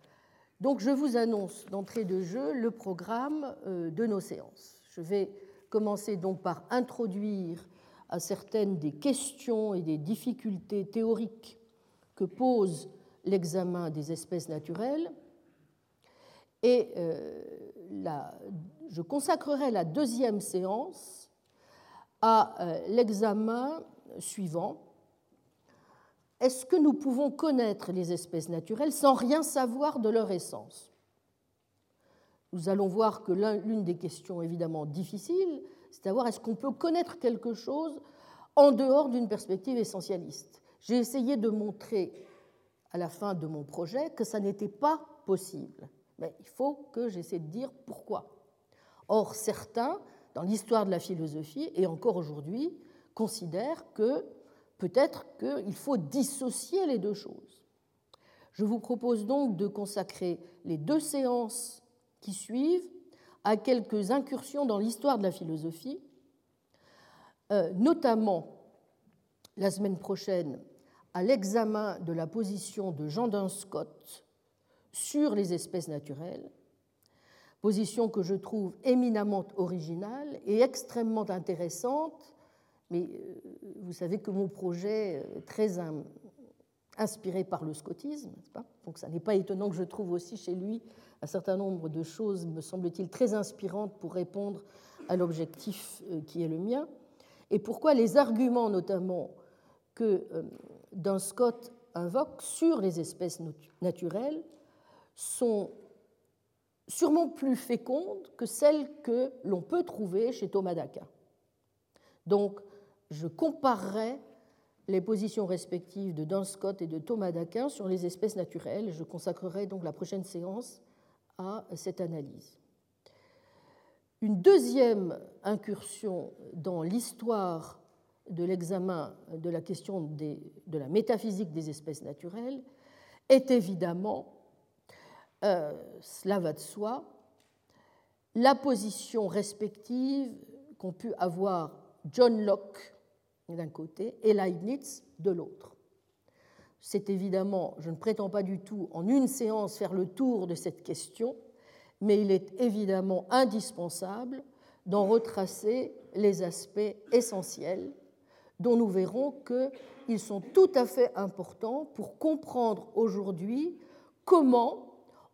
Donc je vous annonce d'entrée de jeu le programme euh, de nos séances. Je vais commencer donc par introduire à certaines des questions et des difficultés théoriques que pose l'examen des espèces naturelles. Et euh, je consacrerai la deuxième séance à euh, l'examen suivant. Est-ce que nous pouvons connaître les espèces naturelles sans rien savoir de leur essence? Nous allons voir que l'une des questions évidemment difficiles, c'est savoir est-ce qu'on peut connaître quelque chose en dehors d'une perspective essentialiste. J'ai essayé de montrer à la fin de mon projet que ça n'était pas possible. Mais il faut que j'essaie de dire pourquoi. Or, certains, dans l'histoire de la philosophie, et encore aujourd'hui, considèrent que peut-être qu'il faut dissocier les deux choses. Je vous propose donc de consacrer les deux séances qui suivent à quelques incursions dans l'histoire de la philosophie, euh, notamment la semaine prochaine à l'examen de la position de Jean Dunscott sur les espèces naturelles, position que je trouve éminemment originale et extrêmement intéressante, mais euh, vous savez que mon projet est très inspiré par le scotisme, donc ça n'est pas étonnant que je trouve aussi chez lui un certain nombre de choses, me semble-t-il, très inspirantes pour répondre à l'objectif euh, qui est le mien, et pourquoi les arguments notamment que euh, Dunscott invoque sur les espèces naturelles sont sûrement plus fécondes que celles que l'on peut trouver chez Thomas d'Aquin. Donc, je comparerai les positions respectives de Dunscott et de Thomas d'Aquin sur les espèces naturelles. Je consacrerai donc la prochaine séance à cette analyse. Une deuxième incursion dans l'histoire de l'examen de la question de la métaphysique des espèces naturelles est évidemment, euh, cela va de soi, la position respective qu'ont pu avoir John Locke d'un côté et Leibniz de l'autre. C'est évidemment, je ne prétends pas du tout en une séance faire le tour de cette question, mais il est évidemment indispensable d'en retracer les aspects essentiels dont nous verrons qu'ils sont tout à fait importants pour comprendre aujourd'hui comment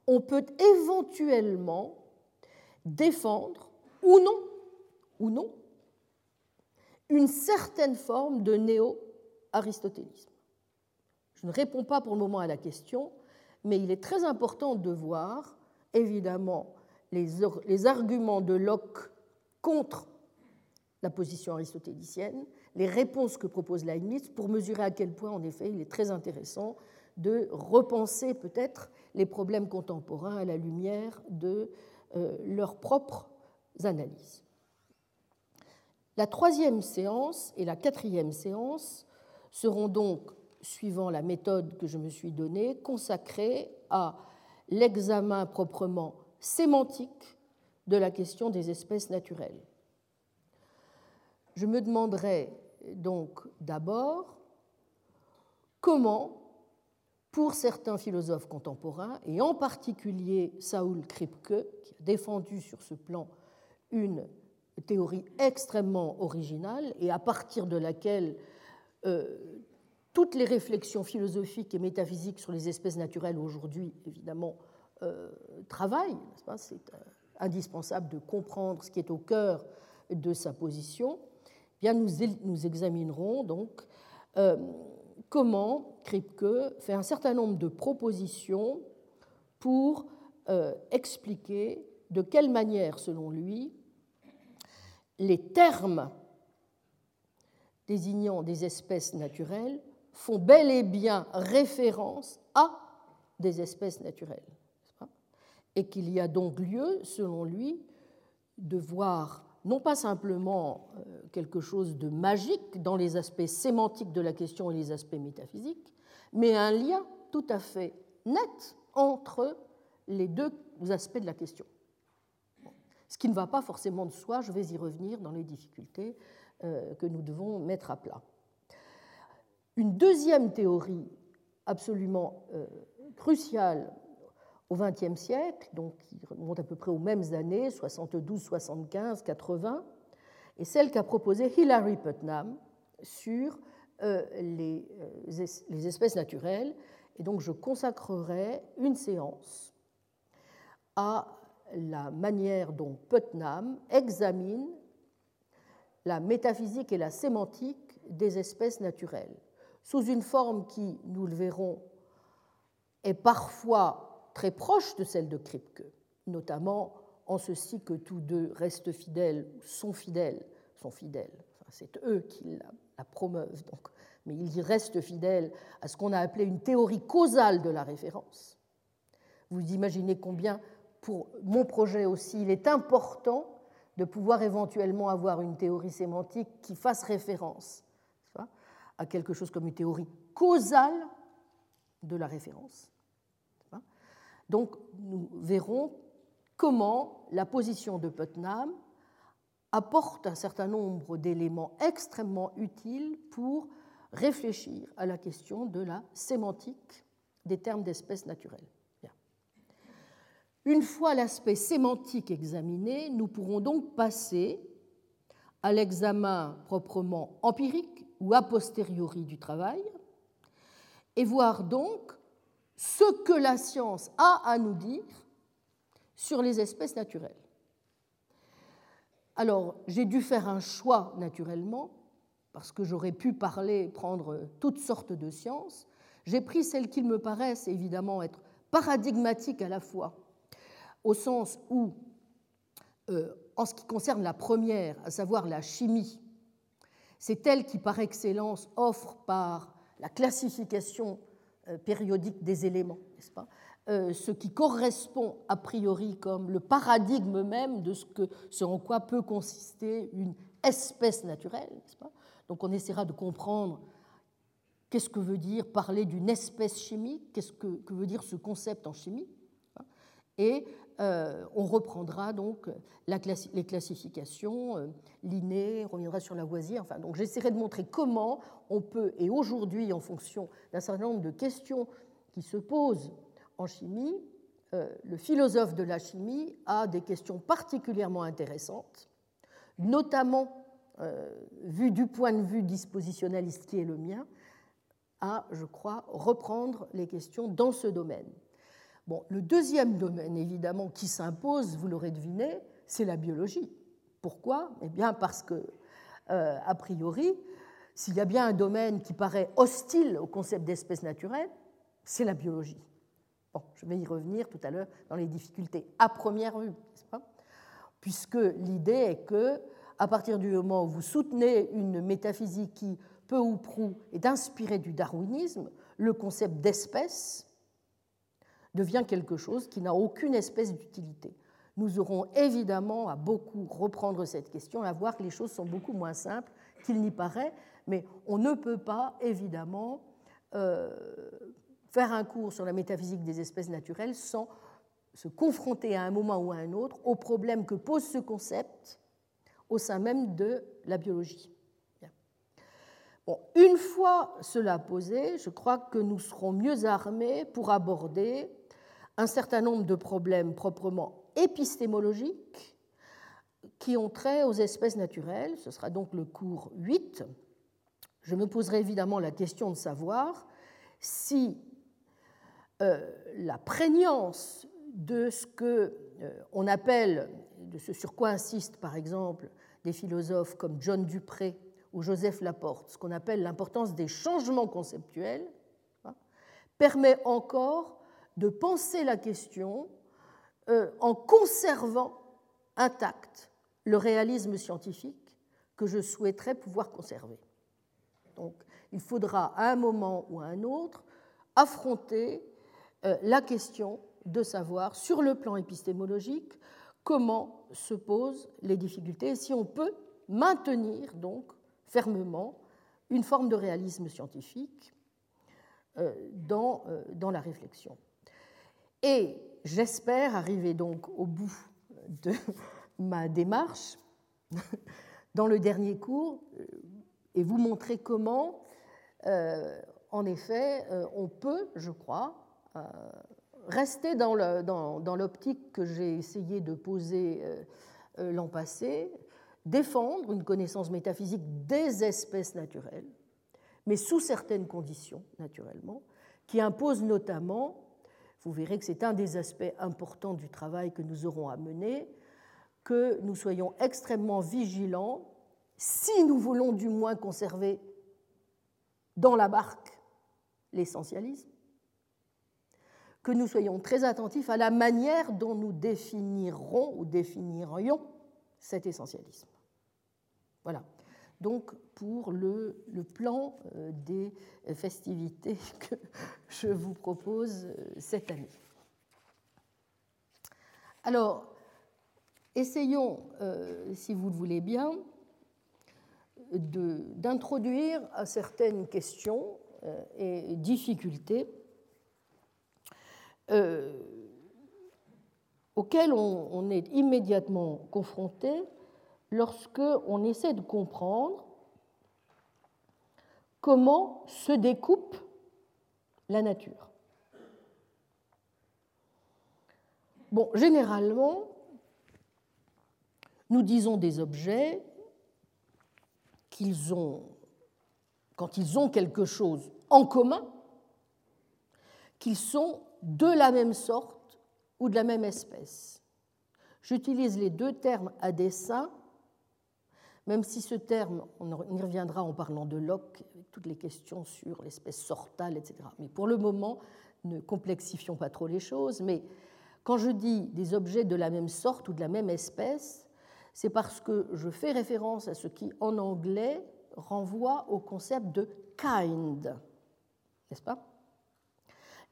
on peut éventuellement défendre ou non, une certaine forme de néo-aristotélisme. Je ne réponds pas pour le moment à la question, mais il est très important de voir, évidemment, les, les arguments de Locke contre la position aristotélicienne, les réponses que propose Leibniz pour mesurer à quel point, en effet, il est très intéressant de repenser peut-être les problèmes contemporains à la lumière de euh, leurs propres analyses. La troisième séance et la quatrième séance seront donc, suivant la méthode que je me suis donnée, consacrées à l'examen proprement sémantique de la question des espèces naturelles. Je me demanderai donc d'abord comment, pour certains philosophes contemporains, et en particulier Saul Kripke, qui a défendu sur ce plan une théorie extrêmement originale et à partir de laquelle euh, toutes les réflexions philosophiques et métaphysiques sur les espèces naturelles aujourd'hui, évidemment, euh, travaillent. C'est euh, indispensable de comprendre ce qui est au cœur de sa position nous, examinerons donc comment Kripke fait un certain nombre de propositions pour euh, expliquer de quelle manière, selon lui, les termes désignant des espèces naturelles font bel et bien référence à des espèces naturelles. Et qu'il y a donc lieu, selon lui, de voir non pas simplement euh, quelque chose de magique dans les aspects sémantiques de la question et les aspects métaphysiques, mais un lien tout à fait net entre les deux aspects de la question. Ce qui ne va pas forcément de soi, je vais y revenir dans les difficultés euh, que nous devons mettre à plat. Une deuxième théorie absolument euh, cruciale au XXe siècle, donc qui remonte à peu près aux mêmes années, 72, 75, 80, est celle qu'a proposée Hilary Putnam sur euh, les, les, espèces naturelles. Et donc je consacrerai une séance à la manière dont Putnam examine la métaphysique et la sémantique des espèces naturelles, sous une forme qui, nous le verrons, est parfois très proche de celle de Kripke, notamment en ceci que tous deux restent fidèles, sont fidèles, sont fidèles. c'est eux qui la, la promeuvent, donc. mais ils restent fidèles à ce qu'on a appelé une théorie causale de la référence. Vous imaginez combien, pour mon projet aussi, il est important de pouvoir éventuellement avoir une théorie sémantique qui fasse référence à quelque chose comme une théorie causale de la référence. Donc nous verrons comment la position de Putnam apporte un certain nombre d'éléments extrêmement utiles pour réfléchir à la question de la sémantique des termes d'espèces naturelles. Une fois l'aspect sémantique examiné, nous pourrons donc passer à l'examen proprement empirique ou a posteriori du travail et voir donc ce que la science a à nous dire sur les espèces naturelles. Alors, j'ai dû faire un choix naturellement, parce que j'aurais pu parler, prendre toutes sortes de sciences. J'ai pris celles qui me paraissent évidemment être paradigmatiques à la fois au sens où, euh, en ce qui concerne la première, à savoir la chimie, c'est elle qui par excellence offre par la classification périodique des éléments, n'est-ce pas euh, ce qui correspond a priori comme le paradigme même de ce, que, ce en quoi peut consister une espèce naturelle. Pas Donc on essaiera de comprendre qu'est-ce que veut dire parler d'une espèce chimique, qu'est-ce que, que, veut dire ce concept en chimie. Et euh, on reprendra donc les classifications, euh, Linné, reviendra sur Lavoisier. Enfin, donc j'essaierai de montrer comment on peut, et aujourd'hui, en fonction d'un certain nombre de questions qui se posent en chimie, euh, le philosophe de la chimie a des questions particulièrement intéressantes, notamment vu du point de vue dispositionnaliste qui est le mien, à, je crois, reprendre les questions dans ce domaine. Bon, le deuxième domaine, évidemment, qui s'impose, vous l'aurez deviné, c'est la biologie. Pourquoi? Eh bien, parce que, euh, a priori, s'il y a bien un domaine qui paraît hostile au concept d'espèce naturelle, c'est la biologie. Bon, je vais y revenir tout à l'heure dans les difficultés à première vue, n'est-ce pas? Puisque l'idée est que, à partir du moment où vous soutenez une métaphysique qui, peu ou prou, est inspirée du darwinisme, le concept d'espèce devient quelque chose qui n'a aucune espèce d'utilité. Nous aurons évidemment à beaucoup reprendre cette question à voir que les choses sont beaucoup moins simples qu'il n'y paraît, mais on ne peut pas évidemment euh, faire un cours sur la métaphysique des espèces naturelles sans se confronter à un moment ou à un autre au problème que pose ce concept au sein même de la biologie. Bon, une fois cela posé, je crois que nous serons mieux armés pour aborder un certain nombre de problèmes proprement épistémologiques qui ont trait aux espèces naturelles. Ce sera donc le cours 8. Je me poserai évidemment la question de savoir si euh, la prégnance de ce que euh, on appelle, de ce sur quoi insistent par exemple des philosophes comme John Dupré ou Joseph Laporte, ce qu'on appelle l'importance des changements conceptuels, hein, permet encore de penser la question euh, en conservant intacte le réalisme scientifique que je souhaiterais pouvoir conserver. Donc, il faudra à un moment ou à un autre affronter euh, la question de savoir, sur le plan épistémologique, comment se posent les difficultés et si on peut maintenir donc fermement une forme de réalisme scientifique euh, dans, dans la réflexion. Et j'espère arriver donc au bout de [LAUGHS] ma démarche [LAUGHS] dans le dernier cours et vous montrer comment en effet, euh, on peut, je crois, euh, rester dans l'optique que j'ai essayé de poser euh, l'an passé, défendre une connaissance métaphysique des espèces naturelles, mais sous certaines conditions, naturellement, qui imposent notamment, vous verrez que c'est un des aspects importants du travail que nous aurons à mener, que nous soyons extrêmement vigilants, si nous voulons du moins conserver dans la barque l'essentialisme, que nous soyons très attentifs à la manière dont nous définirons ou définirions cet essentialisme. Voilà. Donc, pour le, plan euh, des festivités [LAUGHS] que je vous propose euh, cette année. Alors, essayons, euh, si vous le voulez bien, d'introduire certaines questions et difficultés auxquelles on, est immédiatement confronté lorsque on essaie de comprendre comment se découpe la nature. Bon, généralement, nous disons des objets qu'ils ont quand ils ont quelque chose en commun, qu'ils sont de la même sorte ou de la même espèce. J'utilise les deux termes à dessein, même si ce terme, on y reviendra en parlant de Locke, toutes les questions sur l'espèce sortale, etc. Mais pour le moment, ne complexifions pas trop les choses. Mais quand je dis des objets de la même sorte ou de la même espèce, c'est parce que je fais référence à ce qui, en anglais, renvoie au concept de kind, n'est-ce pas?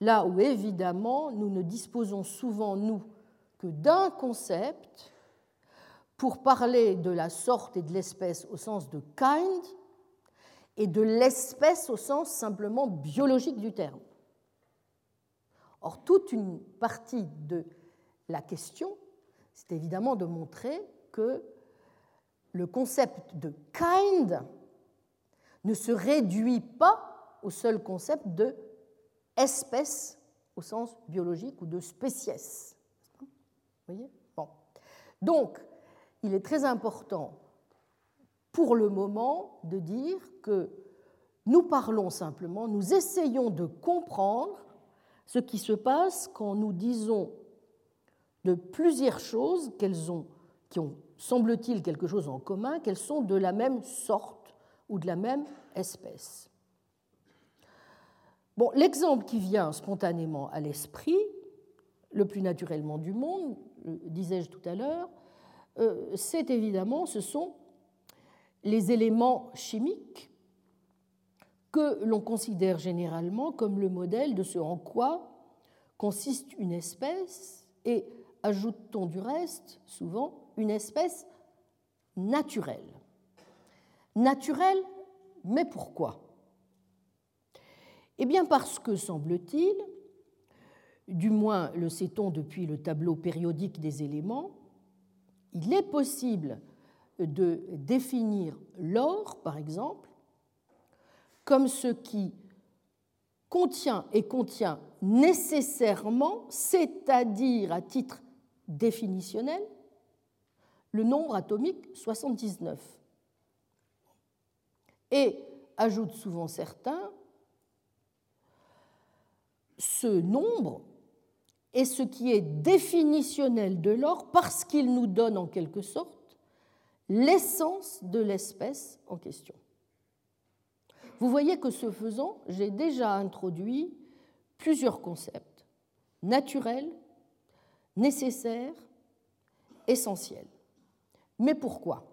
Là où évidemment nous ne disposons souvent, nous, que d'un concept pour parler de la sorte et de l'espèce au sens de kind et de l'espèce au sens simplement biologique du terme. Or, toute une partie de la question, c'est évidemment de montrer que le concept de kind ne se réduit pas au seul concept de espèce au sens biologique ou de spéciès. Vous voyez? Bon. Donc, il est très important pour le moment de dire que nous parlons simplement, nous essayons de comprendre ce qui se passe quand nous disons de plusieurs choses qu'elles ont, qui ont, semble-t-il, quelque chose en commun, qu'elles sont de la même sorte ou de la même espèce. Bon, l'exemple qui vient spontanément à l'esprit, le plus naturellement du monde, disais-je tout à l'heure, euh, c'est évidemment, ce sont les éléments chimiques que l'on considère généralement comme le modèle de ce en quoi consiste une espèce et, ajoute-t-on du reste, souvent, une espèce naturelle. Naturel, mais pourquoi? Eh bien parce que, semble-t-il, du moins le sait-on depuis le tableau périodique des éléments, il est possible de définir l'or, par exemple, comme ce qui contient et contient nécessairement, c'est-à-dire à titre définitionnel, le nombre atomique 79. Et, ajoutent souvent certains, ce nombre est ce qui est définitionnel de l'or parce qu'il nous donne en quelque sorte l'essence de l'espèce en question. Vous voyez que ce faisant, j'ai déjà introduit plusieurs concepts naturels, nécessaires, essentiels. Mais pourquoi?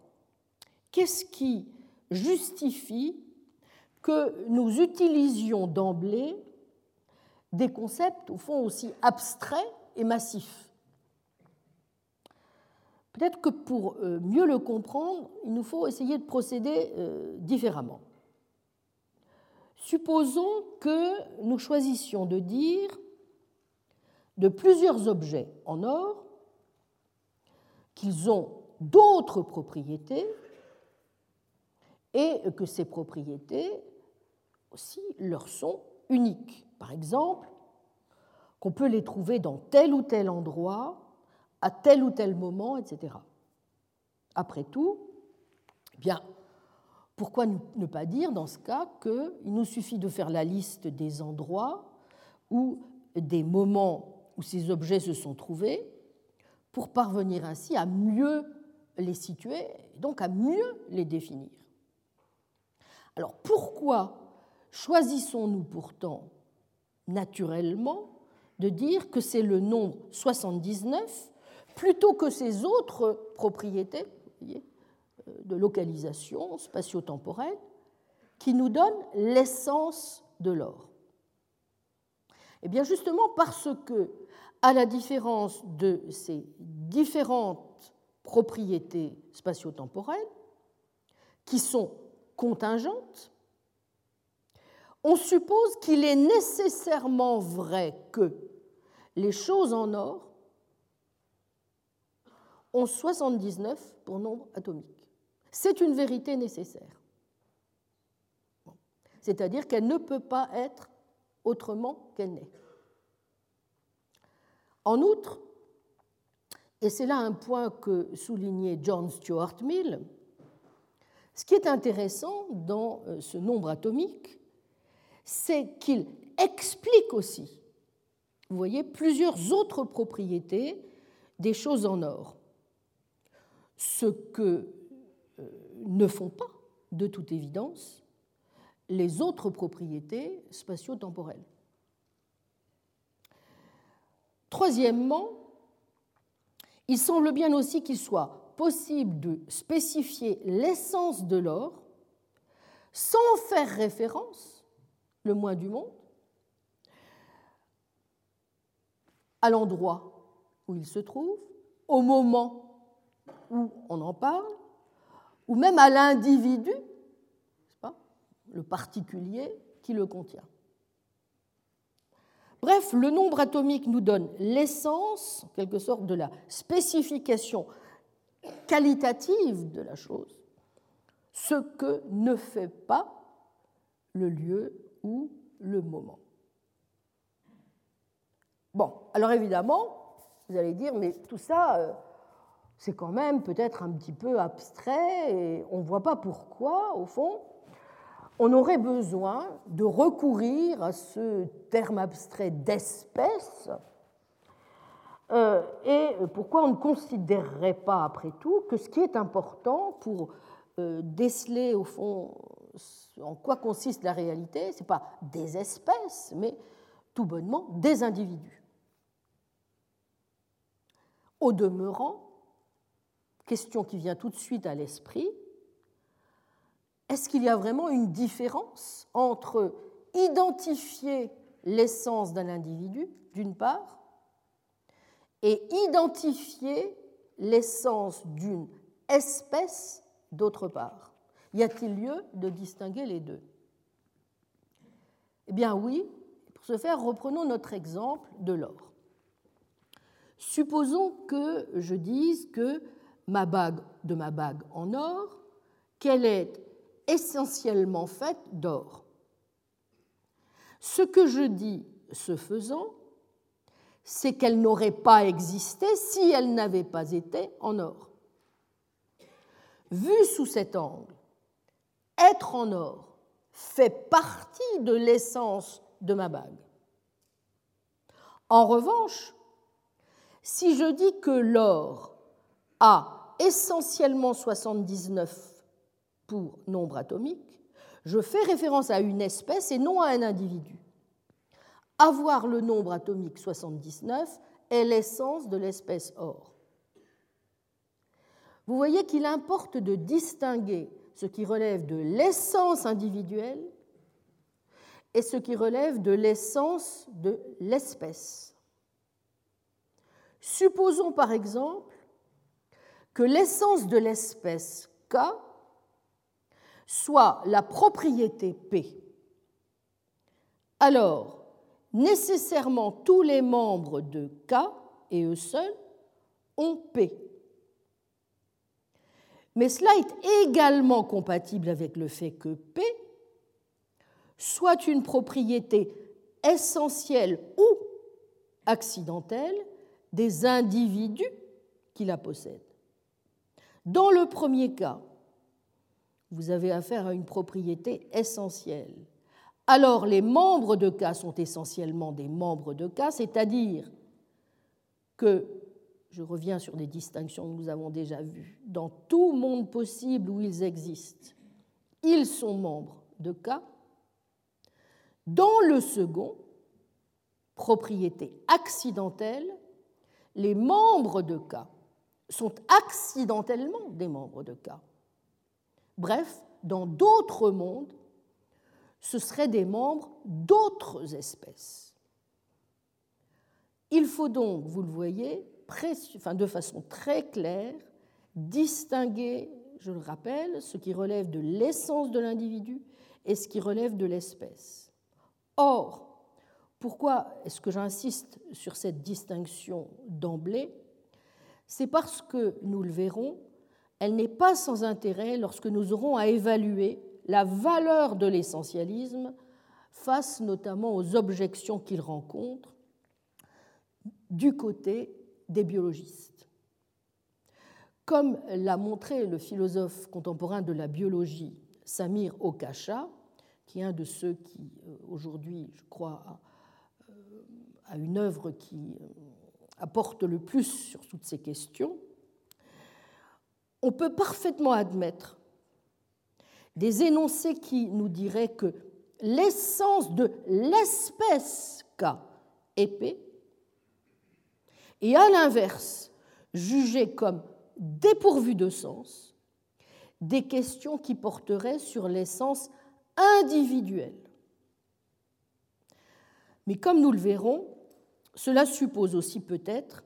Qu'est-ce qui justifie que nous utilisions d'emblée des concepts, au fond, aussi abstraits et massifs Peut-être que pour euh, mieux le comprendre, il nous faut essayer de procéder euh, différemment. Supposons que nous choisissions de dire de plusieurs objets en or qu'ils ont d'autres propriétés et que ces propriétés aussi leur sont uniques. Par exemple, qu'on peut les trouver dans tel ou tel endroit, à tel ou tel moment, etc. Après tout, eh bien, pourquoi ne pas dire dans ce cas qu'il nous suffit de faire la liste des endroits ou des moments où ces objets se sont trouvés pour parvenir ainsi à mieux les situer et donc à mieux les définir. Alors pourquoi choisissons-nous pourtant naturellement de dire que c'est le nombre 79 plutôt que ces autres propriétés de localisation spatio-temporelle qui nous donnent l'essence de l'or. Eh bien justement parce que, à la différence de ces différentes propriétés spatio-temporelles, qui sont contingentes, on suppose qu'il est nécessairement vrai que les choses en or ont 79 pour nombre atomique. C'est une vérité nécessaire. C'est-à-dire qu'elle ne peut pas être autrement qu'elle n'est. En outre, et c'est là un point que soulignait John Stuart Mill, ce qui est intéressant dans euh, ce nombre atomique, c'est qu'il explique aussi, vous voyez, plusieurs autres propriétés des choses en or. Ce que ne font pas, de toute évidence, les autres propriétés spatio-temporelles. Troisièmement, il semble bien aussi qu'il soit possible de spécifier l'essence de l'or sans faire référence, le moins du monde, à l'endroit où il se trouve, au moment où on en parle, ou même à l'individu, le particulier qui le contient. Bref, le nombre atomique nous donne l'essence, en quelque sorte, de la spécification qualitative de la chose, ce que ne fait pas le lieu le moment. Bon, alors évidemment, vous allez dire, mais tout ça, euh, c'est quand même peut-être un petit peu abstrait et on ne voit pas pourquoi, au fond, on aurait besoin de recourir à ce terme abstrait d'espèce euh, et pourquoi on ne considérerait pas, après tout, que ce qui est important pour euh, déceler, au fond, en quoi consiste la réalité, ce n'est pas des espèces, mais tout bonnement des individus. Au demeurant, question qui vient tout de suite à l'esprit, est-ce qu'il y a vraiment une différence entre identifier l'essence d'un individu, d'une part, et identifier l'essence d'une espèce, d'autre part? Y a-t-il lieu de distinguer les deux? Eh bien oui, pour ce faire, reprenons notre exemple de l'or. Supposons que je dise que ma bague de ma bague en or, qu'elle est essentiellement faite d'or. Ce que je dis, ce faisant, c'est qu'elle n'aurait pas existé si elle n'avait pas été en or. Vu sous cet angle, être en or fait partie de l'essence de ma bague. En revanche, si je dis que l'or a essentiellement 79 pour nombre atomique, je fais référence à une espèce et non à un individu. Avoir le nombre atomique 79 est l'essence de l'espèce or. vous voyez qu'il importe de distinguer ce qui relève de l'essence individuelle et ce qui relève de l'essence de l'espèce. Supposons par exemple que l'essence de l'espèce K soit la propriété P. Alors, nécessairement tous les membres de K et eux seuls ont P. Mais cela est également compatible avec le fait que P soit une propriété essentielle ou accidentelle des individus qui la possèdent. Dans le premier cas, vous avez affaire à une propriété essentielle. Alors les membres de K sont essentiellement des membres de K, c'est-à-dire que je reviens sur des distinctions que nous avons déjà vues, dans tout monde possible où ils existent, ils sont membres de K. Dans le second, propriété accidentelle, les membres de K sont accidentellement des membres de K. Bref, dans d'autres mondes, ce seraient des membres d'autres espèces. Il faut donc, vous le voyez, de façon très claire, distinguer, je le rappelle, ce qui relève de l'essence de l'individu et ce qui relève de l'espèce. Or, pourquoi est-ce que j'insiste sur cette distinction d'emblée? C'est parce que, nous le verrons, elle n'est pas sans intérêt lorsque nous aurons à évaluer la valeur de l'essentialisme face notamment aux objections qu'il rencontre du côté des biologistes. Comme l'a montré le philosophe contemporain de la biologie Samir Okasha, qui est un de ceux qui, euh, aujourd'hui, je crois, a euh, une œuvre qui euh, apporte le plus sur toutes ces questions, on peut parfaitement admettre des énoncés qui nous diraient que l'essence de l'espèce K P et à l'inverse, juger comme dépourvues de sens des questions qui porteraient sur l'essence individuelle. Mais comme nous le verrons, cela suppose aussi peut-être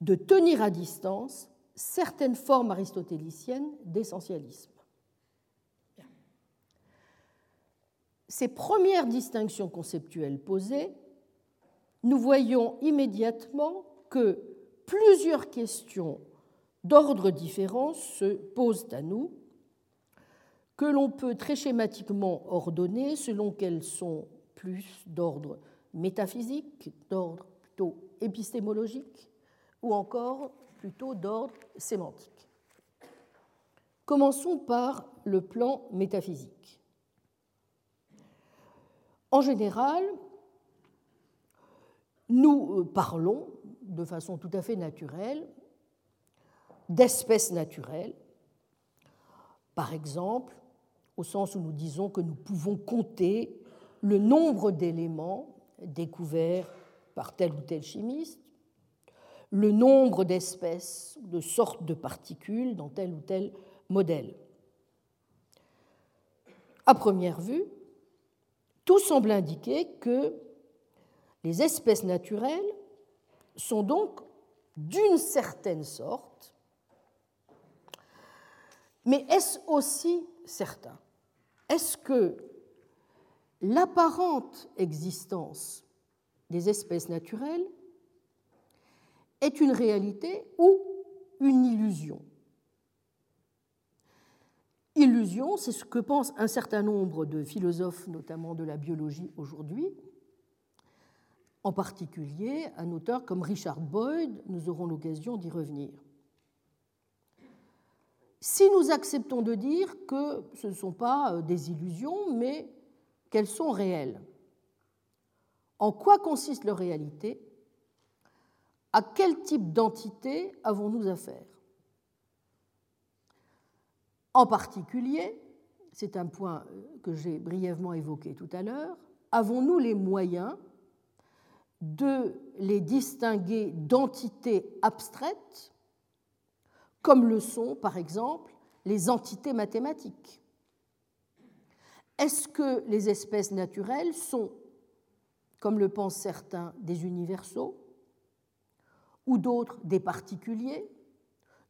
de tenir à distance certaines formes aristotéliciennes d'essentialisme. Ces premières distinctions conceptuelles posées nous voyons immédiatement que plusieurs questions d'ordre différent se posent à nous, que l'on peut très schématiquement ordonner selon qu'elles sont plus d'ordre métaphysique, d'ordre plutôt épistémologique, ou encore plutôt d'ordre sémantique. Commençons par le plan métaphysique. En général, nous euh, parlons de façon tout à fait naturelle d'espèces naturelles, par exemple, au sens où nous disons que nous pouvons compter le nombre d'éléments découverts par tel ou tel chimiste, le nombre d'espèces, de sortes de particules dans tel ou tel modèle. À première vue, tout semble indiquer que les espèces naturelles sont donc d'une certaine sorte, mais est-ce aussi certain? Est-ce que l'apparente existence des espèces naturelles est une réalité ou une illusion? Illusion, c'est ce que pensent un certain nombre de philosophes, notamment de la biologie aujourd'hui, en particulier un auteur comme Richard Boyd, nous aurons l'occasion d'y revenir. Si nous acceptons de dire que ce ne sont pas euh, des illusions, mais qu'elles sont réelles, en quoi consiste leur réalité? À quel type d'entité avons-nous affaire? En particulier, c'est un point euh, que j'ai brièvement évoqué tout à l'heure, avons-nous les moyens de les distinguer d'entités abstraites comme le sont par exemple les entités mathématiques. Est-ce que les espèces naturelles sont, comme le pensent certains, des universaux ou d'autres des particuliers,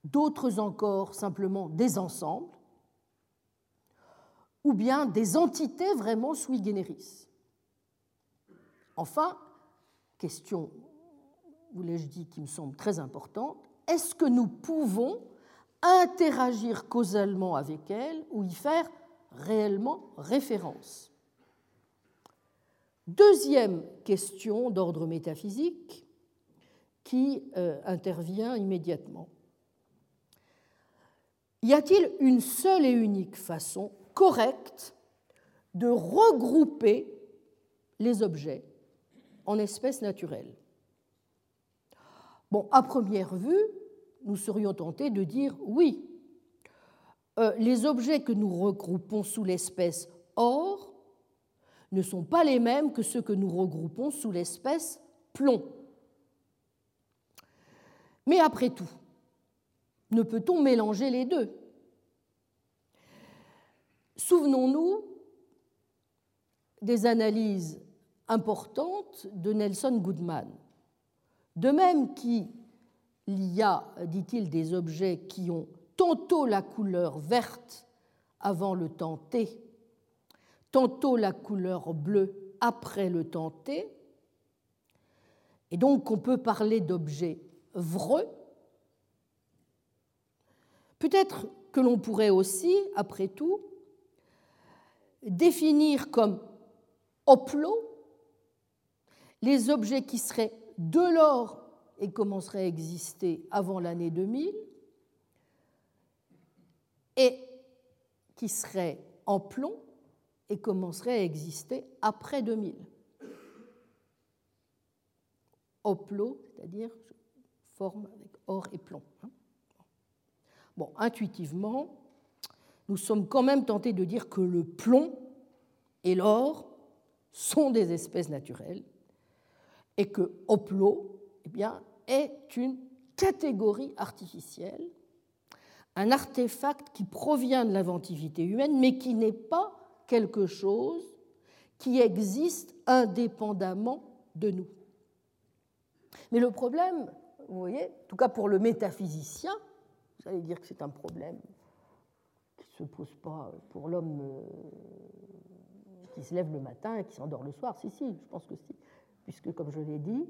d'autres encore simplement des ensembles, ou bien des entités vraiment sui generis? Enfin, question, vous l'ai-je dit, qui me semble très importante, est-ce que nous pouvons interagir causalement avec elles ou y faire réellement référence? Deuxième question d'ordre métaphysique qui euh, intervient immédiatement. Y a-t-il une seule et unique façon correcte de regrouper les objets en espèces naturelles Bon, à première vue, nous serions tentés de dire oui. Euh, les objets que nous regroupons sous l'espèce or ne sont pas les mêmes que ceux que nous regroupons sous l'espèce plomb. Mais après tout, ne peut-on mélanger les deux? Souvenons-nous des analyses importantes de Nelson Goodman. De même qu'il y a, dit-il, des objets qui ont tantôt la couleur verte avant le temps T, tantôt la couleur bleue après le temps T, et donc on peut parler d'objets vreux. Peut-être que l'on pourrait aussi, après tout, définir comme oplo les objets qui seraient de l'or et commenceraient à exister avant l'année 2000 et qui seraient en plomb et commenceraient à exister après 2000. Oplo, c'est-à-dire forme avec or et plomb. Hein. Bon, intuitivement, nous sommes quand même tentés de dire que le plomb et l'or sont des espèces naturelles et que Oplo eh bien, est une catégorie artificielle, un artefact qui provient de l'inventivité humaine, mais qui n'est pas quelque chose qui existe indépendamment de nous. Mais le problème, vous voyez, en tout cas pour le métaphysicien, vous allez dire que c'est un problème qui ne se pose pas pour l'homme euh, qui se lève le matin et qui s'endort le soir. Si, si, je pense que si. Puisque, comme je l'ai dit,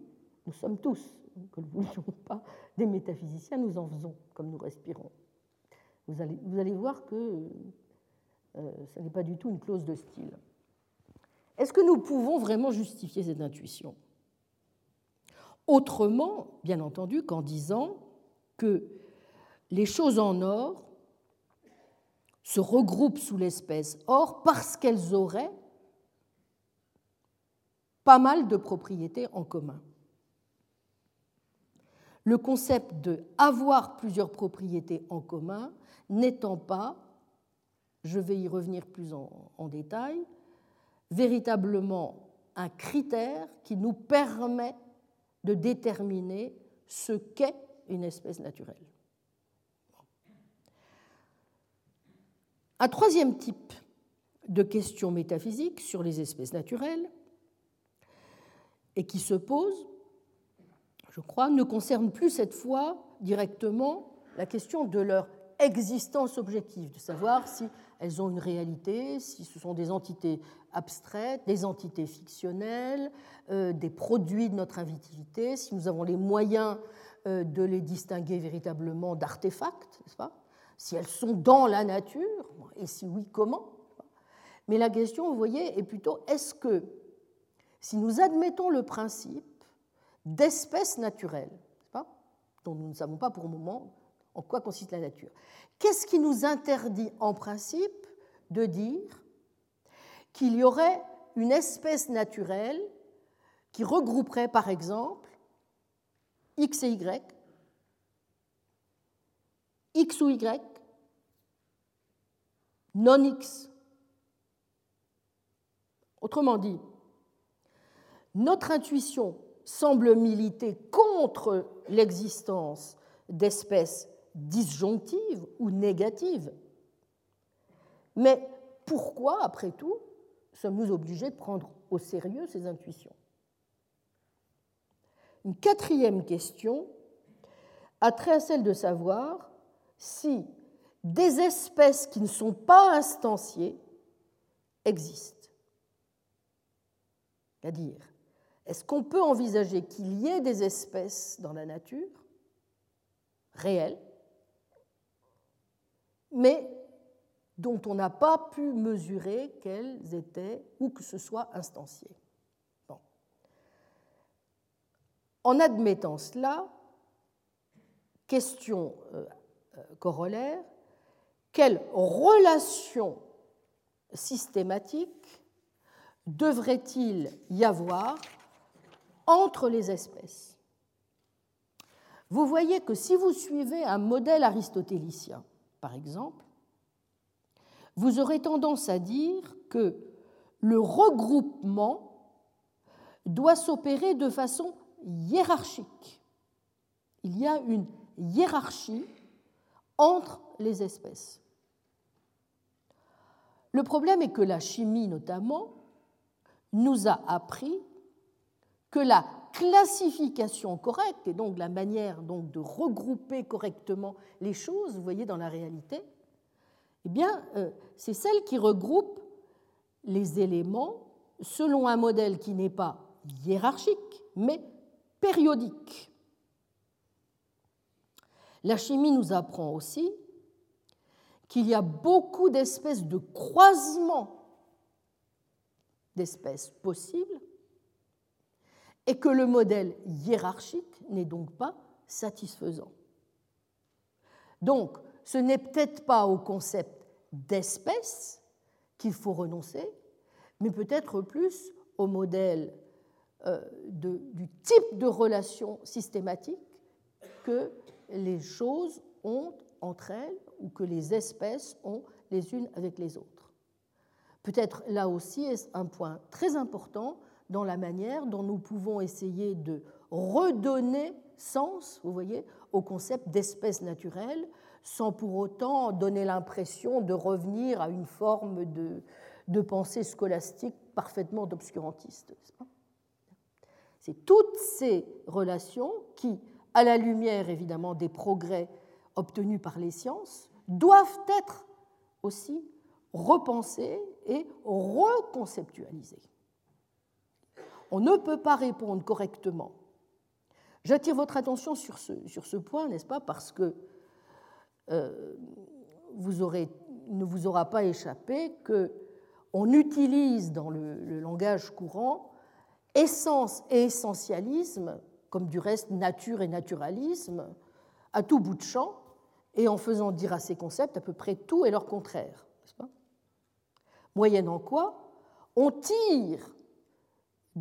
nous sommes tous, que nous ne voulions [LAUGHS] pas, des métaphysiciens, nous en faisons comme nous respirons. Vous allez, vous allez voir que euh, ce n'est pas du tout une clause de style. Est-ce que nous pouvons vraiment justifier cette intuition? Autrement, bien entendu, qu'en disant que les choses en or se regroupent sous l'espèce or parce qu'elles auraient pas mal de propriétés en commun. Le concept de avoir plusieurs propriétés en commun n'étant pas, je vais y revenir plus en, en détail, véritablement un critère qui nous permet de déterminer ce qu'est une espèce naturelle. Un troisième type de question métaphysique sur les espèces naturelles et qui se pose, je crois, ne concerne plus cette fois directement la question de leur existence objective, de savoir si elles ont une réalité, si ce sont des entités abstraites, des entités fictionnelles, euh, des produits de notre invitivité, si nous avons les moyens euh, de les distinguer véritablement d'artefacts, pas? Si elles sont dans la nature, et si oui, comment? Mais la question, vous voyez, est plutôt est-ce que si nous admettons le principe d'espèces naturelles, dont nous ne savons pas pour le moment en quoi consiste la nature, qu'est-ce qui nous interdit en principe de dire qu'il y aurait une espèce naturelle qui regrouperait par exemple X et Y, X ou Y, non X. Autrement dit, notre intuition semble militer contre l'existence d'espèces disjonctives ou négatives. Mais pourquoi, après tout, sommes-nous obligés de prendre au sérieux ces intuitions? Une quatrième question a trait à celle de savoir si des espèces qui ne sont pas instanciées existent. C'est-à-dire, est-ce qu'on peut envisager qu'il y ait des espèces dans la nature réelles, mais dont on n'a pas pu mesurer qu'elles étaient ou que ce soit instancié En admettant cela, question euh, euh, corollaire, quelle relation systématique devrait-il y avoir entre les espèces Vous voyez que si vous suivez un modèle aristotélicien, par exemple, vous aurez tendance à dire que le regroupement doit s'opérer de façon hiérarchique. Il y a une hiérarchie entre les espèces. Le problème est que la chimie, notamment, nous a appris que la classification correcte, et donc la manière donc de regrouper correctement les choses, vous voyez, dans la réalité, eh bien, euh, c'est celle qui regroupe les éléments selon un modèle qui n'est pas hiérarchique, mais périodique. La chimie nous apprend aussi qu'il y a beaucoup d'espèces de croisements d'espèces possibles et que le modèle hiérarchique n'est donc pas satisfaisant. Donc, ce n'est peut-être pas au concept d'espèce qu'il faut renoncer, mais peut-être plus au modèle euh, du type de relation systématique que les choses ont entre elles ou que les espèces ont les unes avec les autres. Peut-être là aussi est un point très important dans la manière dont nous pouvons essayer de redonner sens, vous voyez, au concept d'espèce naturelle, sans pour autant donner l'impression de revenir à une forme de, de pensée scolastique parfaitement obscurantiste. C'est toutes ces relations qui, à la lumière évidemment des progrès obtenus par les sciences, doivent être aussi repensées et reconceptualisées. On ne peut pas répondre correctement. J'attire votre attention sur ce, point, n'est-ce pas, parce que euh, ne vous aura pas échappé que on utilise dans le, langage courant essence et essentialisme, comme du reste nature et naturalisme, à tout bout de champ, et en faisant dire à ces concepts à peu près tout et leur contraire. Moyennant quoi, on tire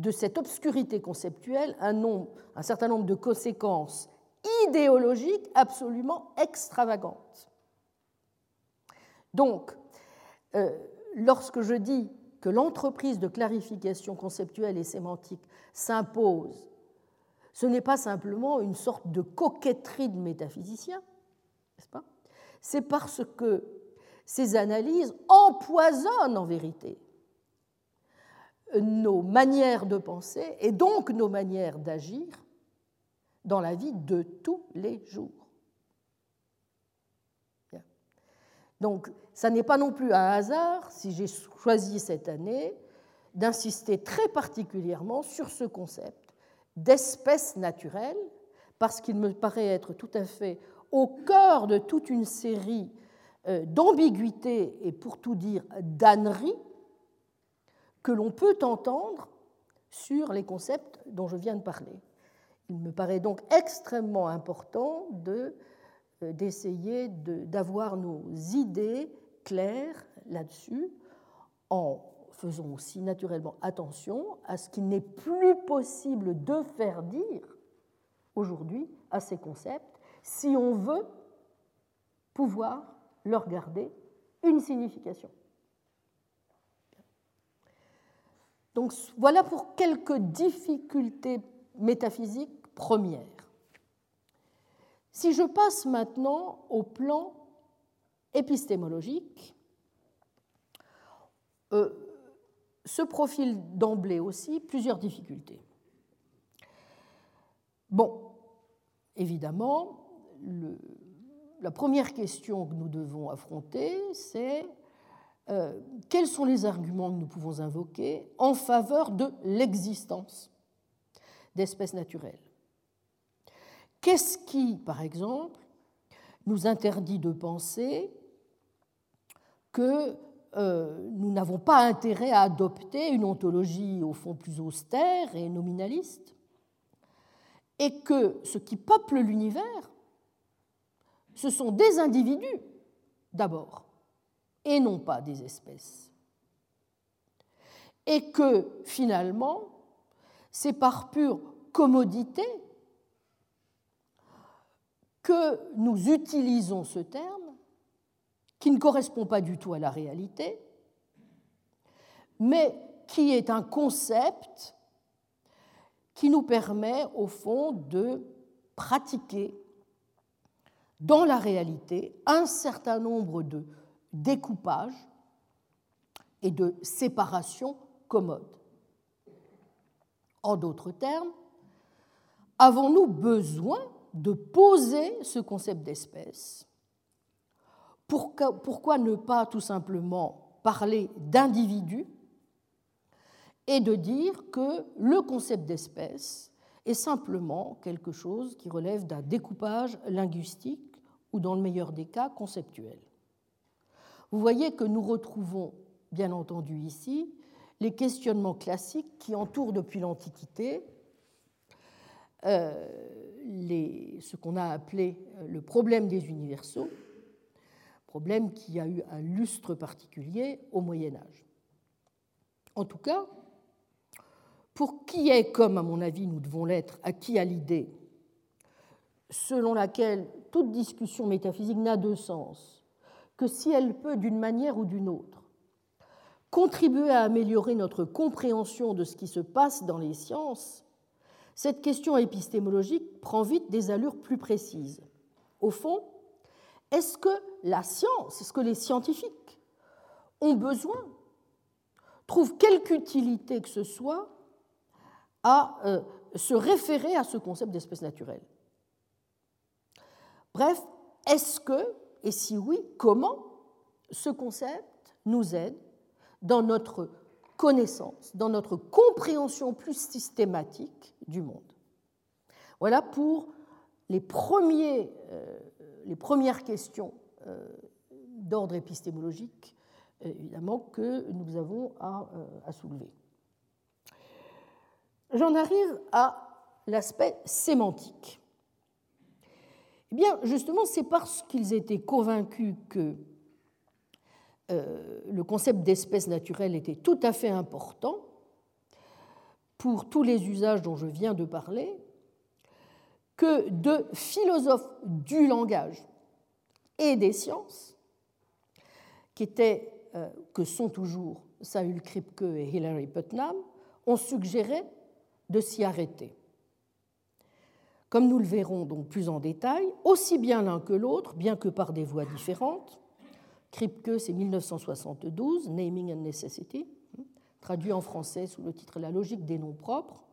de cette obscurité conceptuelle un, nombre, un certain nombre de conséquences idéologiques absolument extravagantes. Donc, euh, lorsque je dis que l'entreprise de clarification conceptuelle et sémantique s'impose, ce n'est pas simplement une sorte de coquetterie de métaphysiciens, n'est-ce pas? C'est parce que ces analyses empoisonnent en vérité nos manières de penser et donc nos manières d'agir dans la vie de tous les jours. Donc, ça n'est pas non plus un hasard si j'ai choisi cette année d'insister très particulièrement sur ce concept d'espèce naturelle, parce qu'il me paraît être tout à fait au cœur de toute une série euh, d'ambiguïtés et pour tout dire d'âneries que l'on peut entendre sur les concepts dont je viens de parler. Il me paraît donc extrêmement important euh, d'essayer d'avoir nos idées claires là-dessus, en faisant aussi naturellement attention à ce qu'il n'est plus possible de faire dire aujourd'hui à ces concepts si on veut pouvoir leur garder une signification. Donc voilà pour quelques difficultés métaphysiques premières. Si je passe maintenant au plan épistémologique, euh, ce profil d'emblée aussi plusieurs difficultés. Bon, évidemment, la première question que nous devons affronter, c'est euh, quels sont les arguments que nous pouvons invoquer en faveur de l'existence d'espèces naturelles? Qu'est-ce qui, par exemple, nous interdit de penser que euh, nous n'avons pas intérêt à adopter une ontologie au fond plus austère et nominaliste, et que ce qui peuple l'univers, ce sont des individus d'abord, et non pas des espèces. Et que finalement, c'est par pure commodité que nous utilisons ce terme, qui ne correspond pas du tout à la réalité, mais qui est un concept qui nous permet, au fond, de pratiquer dans la réalité un certain nombre de découpages et de séparations commodes. En d'autres termes, avons-nous besoin de poser ce concept d'espèce pourquoi, ne pas tout simplement parler d'individu et de dire que le concept d'espèce est simplement quelque chose qui relève d'un découpage linguistique ou, dans le meilleur des cas, conceptuel? Vous voyez que nous retrouvons, bien entendu ici, les questionnements classiques qui entourent depuis l'Antiquité euh, ce qu'on a appelé euh, le problème des universaux, problème qui a eu un lustre particulier au Moyen Âge. En tout cas, pour qui est, comme à mon avis nous devons l'être, acquis à l'idée selon laquelle toute discussion métaphysique n'a de sens que si elle peut, d'une manière ou d'une autre, contribuer à améliorer notre compréhension de ce qui se passe dans les sciences, cette question épistémologique prend vite des allures plus précises. Au fond, est-ce que la science, est-ce que les scientifiques ont besoin, trouvent quelque utilité que ce soit à euh, se référer à ce concept d'espèce naturelle? Bref, est-ce que, et si oui, comment ce concept nous aide dans notre connaissance, dans notre compréhension plus systématique du monde? Voilà pour les, premiers, euh, les premières questions euh, d'ordre épistémologique, évidemment, que nous avons euh, à soulever. J'en arrive à l'aspect sémantique. Eh bien, justement, c'est parce qu'ils étaient convaincus que euh, le concept d'espèce naturelle était tout à fait important pour tous les usages dont je viens de parler, que de philosophes du langage et des sciences, qui étaient, euh, que sont toujours Saül Kripke et Hilary Putnam, ont suggéré de s'y arrêter. Comme nous le verrons donc plus en détail, aussi bien l'un que l'autre, bien que par des voies différentes, Kripke, c'est 1972, Naming and Necessity, traduit en français sous le titre La logique des noms propres.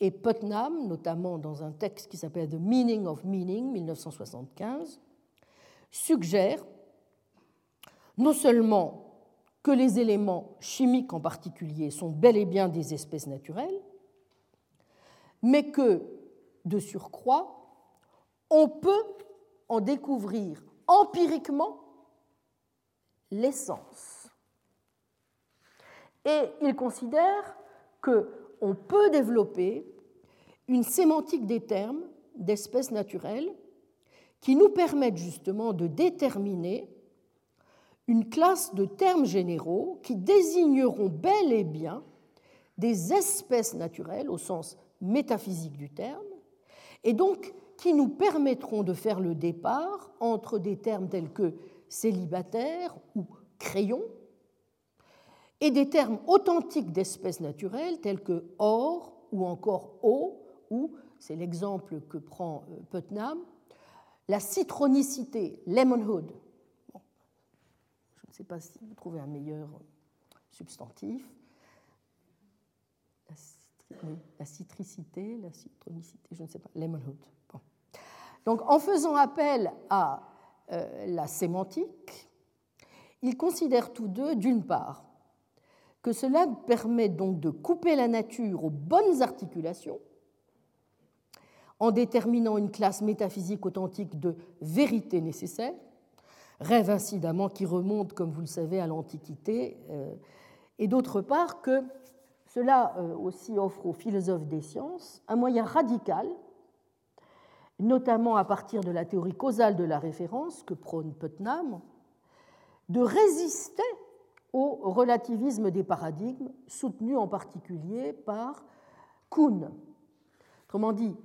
Et Putnam, notamment dans un texte qui s'appelle The Meaning of Meaning, 1975, suggère non seulement que les éléments chimiques en particulier sont bel et bien des espèces naturelles, mais que, de surcroît, on peut en découvrir empiriquement l'essence. Et il considère qu'on peut développer une sémantique des termes d'espèces naturelles qui nous permettent justement de déterminer une classe de termes généraux qui désigneront bel et bien des espèces naturelles au sens métaphysique du terme, et donc qui nous permettront de faire le départ entre des termes tels que célibataire ou crayon, et des termes authentiques d'espèces naturelles tels que or ou encore eau, ou, c'est l'exemple que prend euh, Putnam, la citronicité, lemonhood. je ne sais pas si vous trouvez un meilleur substantif. La, citricité, la citronicité, je ne sais pas, lemonhood. Donc en faisant appel à euh, la sémantique, ils considèrent tous deux, d'une part, que cela permet donc de couper la nature aux bonnes articulations, en déterminant une classe métaphysique authentique de vérité nécessaire, rêve incidemment qui remonte, comme vous le savez, à l'Antiquité, euh, et d'autre part que cela euh, aussi offre aux philosophes des sciences un moyen radical, notamment à partir de la théorie causale de la référence que prône Putnam, de résister au relativisme des paradigmes, soutenu en particulier par Kuhn. Autrement dit,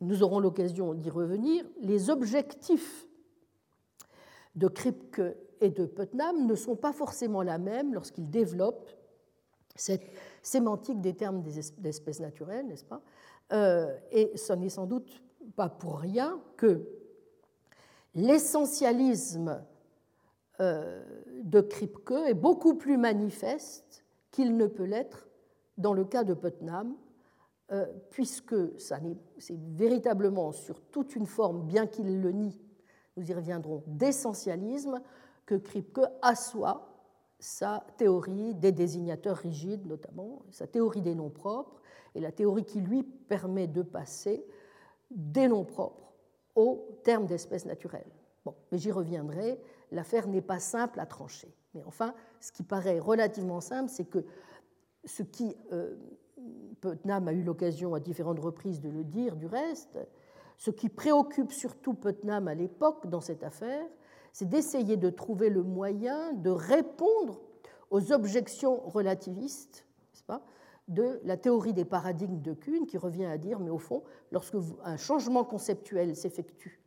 nous aurons l'occasion d'y revenir, les objectifs de Kripke et de Putnam ne sont pas forcément la même lorsqu'ils développent cette sémantique des termes d'espèces naturelles, n'est-ce pas? Euh, Et ce n'est sans doute pas pour rien que l'essentialisme euh, de Kripke est beaucoup plus manifeste qu'il ne peut l'être dans le cas de Putnam, euh, puisque c'est véritablement sur toute une forme, bien qu'il le nie, nous y reviendrons, d'essentialisme que Kripke assoit sa théorie des désignateurs rigides, notamment, sa théorie des noms propres, et la théorie qui lui permet de passer des noms propres aux termes d'espèces naturelles. Bon, mais j'y reviendrai l'affaire n'est pas simple à trancher. Mais enfin, ce qui paraît relativement simple, c'est que ce qui, euh, Putnam a eu l'occasion à différentes reprises de le dire du reste, ce qui préoccupe surtout Putnam à l'époque dans cette affaire, c'est d'essayer de trouver le moyen de répondre aux objections relativistes pas, de la théorie des paradigmes de Kuhn, qui revient à dire, mais au fond, lorsque un changement conceptuel s'effectue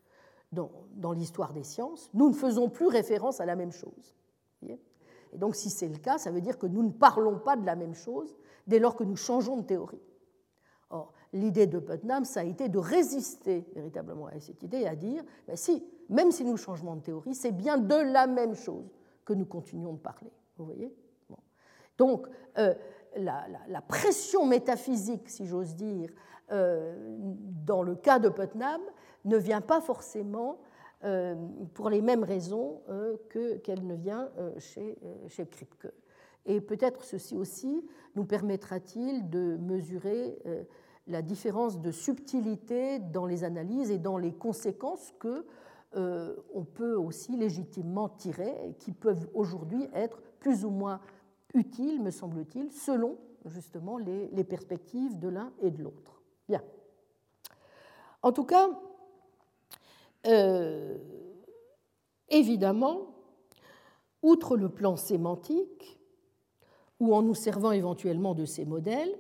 dans, l'histoire des sciences, nous ne faisons plus référence à la même chose. Et donc, si c'est le cas, ça veut dire que nous ne parlons pas de la même chose dès lors que nous changeons de théorie. Or, l'idée de Putnam, ça a été de résister véritablement à cette idée à dire, ben si, même si nous changeons de théorie, c'est bien de la même chose que nous continuons de parler. Vous voyez? Donc, euh, la, pression métaphysique, si j'ose dire, euh, dans le cas de Putnam, ne vient pas forcément euh, pour les mêmes raisons qu'elle ne vient chez, chez Kripke. Et peut-être ceci aussi nous permettra-t-il de mesurer la différence de subtilité dans les analyses et dans les conséquences que on peut aussi légitimement tirer qui peuvent aujourd'hui être plus ou moins utiles, me semble-t-il, selon justement les, les perspectives de l'un et de l'autre. Bien. En tout cas, euh, évidemment, outre le plan sémantique, ou en nous servant éventuellement de ces modèles,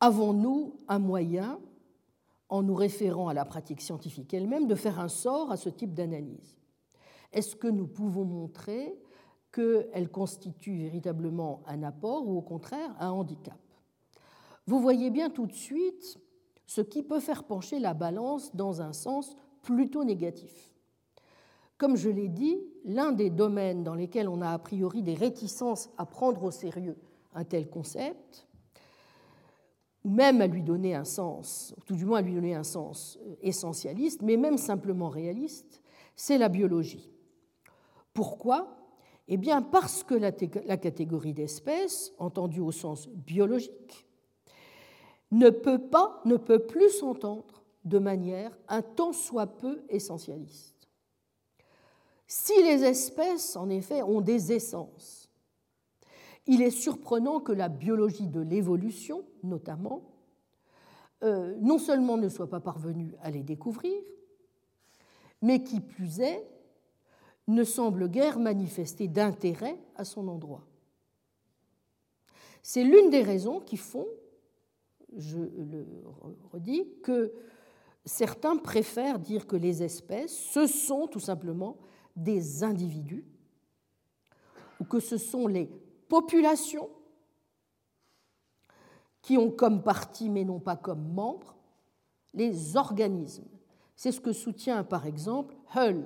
avons-nous un moyen, en nous référant à la pratique scientifique elle-même, de faire un sort à ce type d'analyse Est-ce que nous pouvons montrer qu'elle constitue véritablement un apport ou au contraire un handicap? Vous voyez bien tout de suite ce qui peut faire pencher la balance dans un sens plutôt négatif. Comme je l'ai dit, l'un des domaines dans lesquels on a a priori des réticences à prendre au sérieux un tel concept, ou même à lui donner un sens, ou tout du moins à lui donner un sens euh, essentialiste, mais même simplement réaliste, c'est la biologie. Pourquoi? Eh bien parce que la, catégorie d'espèces, entendue au sens biologique, ne peut pas, ne peut plus s'entendre de manière un tant soit peu essentialiste. Si les espèces, en effet, ont des essences, il est surprenant que la biologie de l'évolution, notamment, euh, non seulement ne soit pas parvenue à les découvrir, mais qui plus est, ne semble guère manifester d'intérêt à son endroit. C'est l'une des raisons qui font je le redis, que certains préfèrent dire que les espèces, ce sont tout simplement des individus, ou que ce sont les populations qui ont comme partie, mais non pas comme membres, les organismes, C'est ce que soutient par exemple Hull.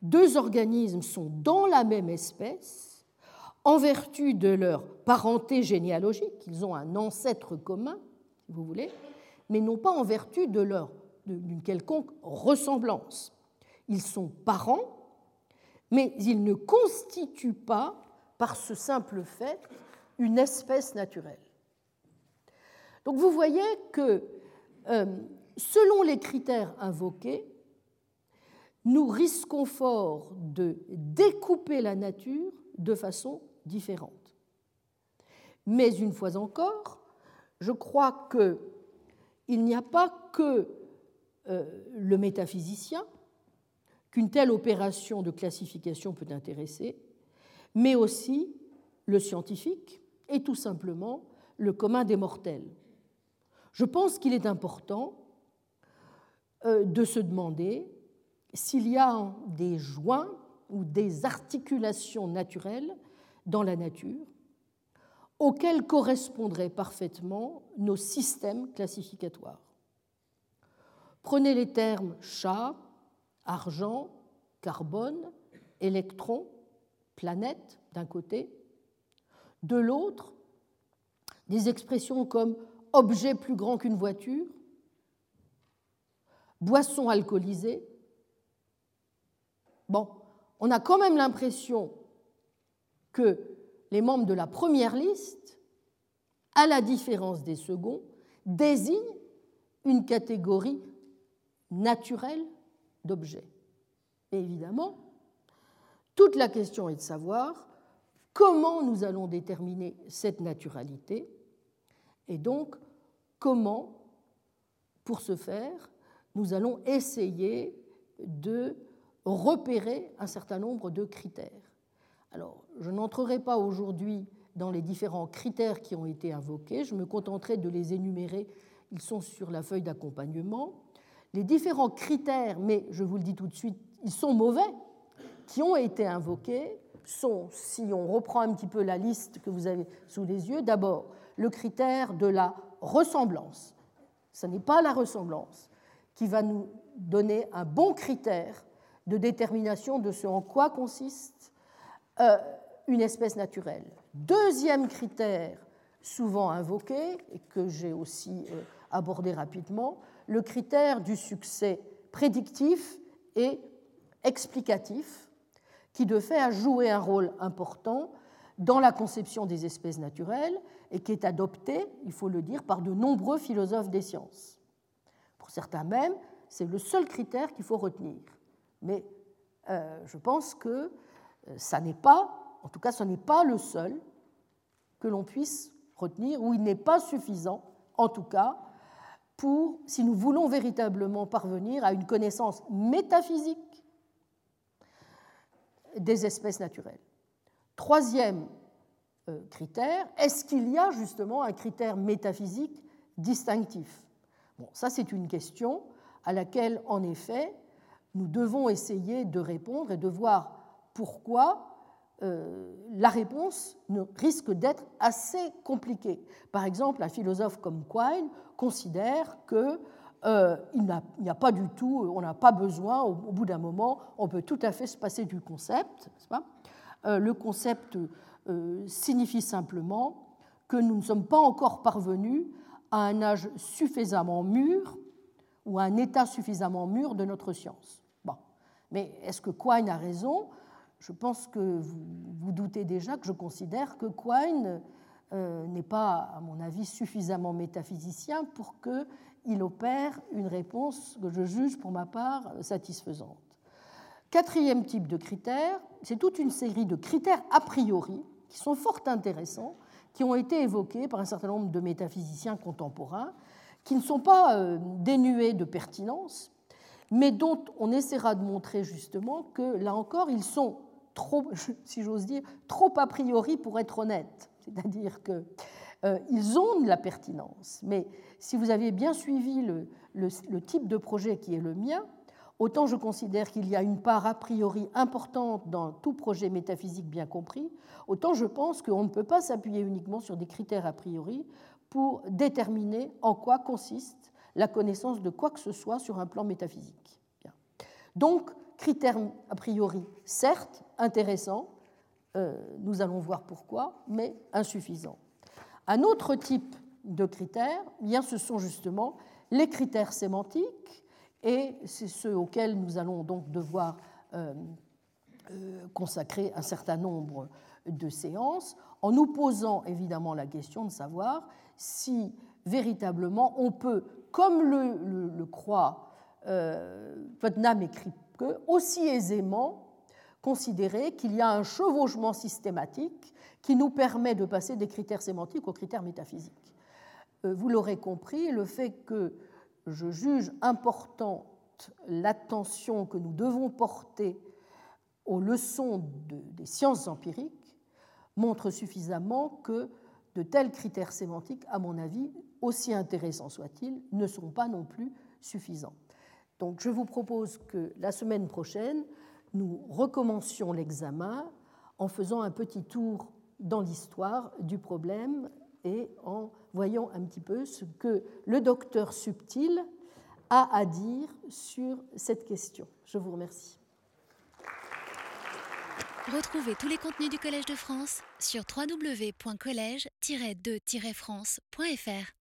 Deux organismes sont dans la même espèce en vertu de leur parenté généalogique, ils ont un ancêtre commun, si vous voulez, mais non pas en vertu de leur d'une quelconque ressemblance. Ils sont parents, mais ils ne constituent pas, par ce simple fait, une espèce naturelle. Donc vous voyez que, euh, selon les critères invoqués, nous risquons fort de découper la nature de façon différente. Mais une fois encore, je crois qu'il n'y a pas que euh, le métaphysicien qu'une telle opération de classification peut intéresser, mais aussi le scientifique et tout simplement le commun des mortels. Je pense qu'il est important euh, de se demander s'il y a des joints ou des articulations naturelles dans la nature auxquelles correspondraient parfaitement nos systèmes classificatoires. Prenez les termes chat, argent, carbone, électron, planète d'un côté, de l'autre, des expressions comme objet plus grand qu'une voiture, boisson alcoolisée. Bon, on a quand même l'impression que les membres de la première liste, à la différence des seconds, désignent une catégorie naturelle d'objets. Et évidemment, toute la question est de savoir comment nous allons déterminer cette naturalité et donc comment, pour ce faire, nous allons essayer de repérer un certain nombre de critères. Alors, je n'entrerai pas aujourd'hui dans les différents critères qui ont été invoqués, je me contenterai de les énumérer, ils sont sur la feuille d'accompagnement. Les différents critères, mais je vous le dis tout de suite, ils sont mauvais, qui ont été invoqués sont, si on reprend un petit peu la liste que vous avez sous les yeux, d'abord le critère de la ressemblance. Ce n'est pas la ressemblance qui va nous donner un bon critère de détermination de ce en quoi consiste euh, une espèce naturelle. Deuxième critère souvent invoqué, et que j'ai aussi euh, abordé rapidement, le critère du succès prédictif et explicatif, qui de fait a joué un rôle important dans la conception des espèces naturelles et qui est adopté, il faut le dire, par de nombreux philosophes des sciences. Pour certains même, c'est le seul critère qu'il faut retenir. Mais euh, je pense que euh, ça n'est pas, en tout cas, ce n'est pas le seul que l'on puisse retenir, ou il n'est pas suffisant, en tout cas, pour, si nous voulons véritablement parvenir à une connaissance métaphysique des espèces naturelles. Troisième euh, critère, est-ce qu'il y a justement un critère métaphysique distinctif? Bon, ça c'est une question à laquelle, en effet, nous devons essayer de répondre et de voir pourquoi euh, la réponse risque d'être assez compliquée. Par exemple, un philosophe comme Quine considère que euh, il n'y a, pas du tout, on n'a pas besoin, au, bout d'un moment, on peut tout à fait se passer du concept. Pas? Euh, le concept euh, signifie simplement que nous ne sommes pas encore parvenus à un âge suffisamment mûr ou à un état suffisamment mûr de notre science. Bon. Mais est-ce que Quine a raison? Je pense que vous vous doutez déjà que je considère que Quine n'est pas, à mon avis, suffisamment métaphysicien pour que il opère une réponse que je juge pour ma part satisfaisante. Quatrième type de critères, c'est toute une série de critères a priori qui sont fort intéressants, qui ont été évoqués par un certain nombre de métaphysiciens contemporains, qui ne sont pas euh, dénués de pertinence, mais dont on essaiera de montrer justement que, là encore, ils sont trop, [LAUGHS] si j'ose dire, trop a priori pour être honnêtes. C'est-à-dire qu'ils euh, ont de la pertinence, mais si vous avez bien suivi le, type de projet qui est le mien, autant je considère qu'il y a une part a priori importante dans tout projet métaphysique bien compris, autant je pense qu'on ne peut pas s'appuyer uniquement sur des critères a priori pour déterminer en quoi consiste la connaissance de quoi que ce soit sur un plan métaphysique. Donc, critère a priori, certes, intéressant, euh, nous allons voir pourquoi, mais insuffisant. Un autre type de critères, eh bien, ce sont justement les critères sémantiques, et c'est ceux auxquels nous allons donc devoir euh, euh, consacrer un certain nombre de séances, en nous posant évidemment la question de savoir si véritablement on peut, comme le, croit euh, Putnam et aussi aisément considérer qu'il y a un chevauchement systématique qui nous permet de passer des critères sémantiques aux critères métaphysiques. Euh, vous l'aurez compris, le fait que je juge importante l'attention que nous devons porter aux leçons des sciences empiriques montre suffisamment que de tels critères sémantiques, à mon avis, aussi intéressants soient-ils, ne sont pas non plus suffisants. Donc je vous propose que la semaine prochaine, nous recommencions l'examen en faisant un petit tour dans l'histoire du problème et en voyant un petit peu ce que le docteur subtil a à dire sur cette question. Je vous remercie. Retrouvez tous les contenus du Collège de France sur www.colège-2-france.fr.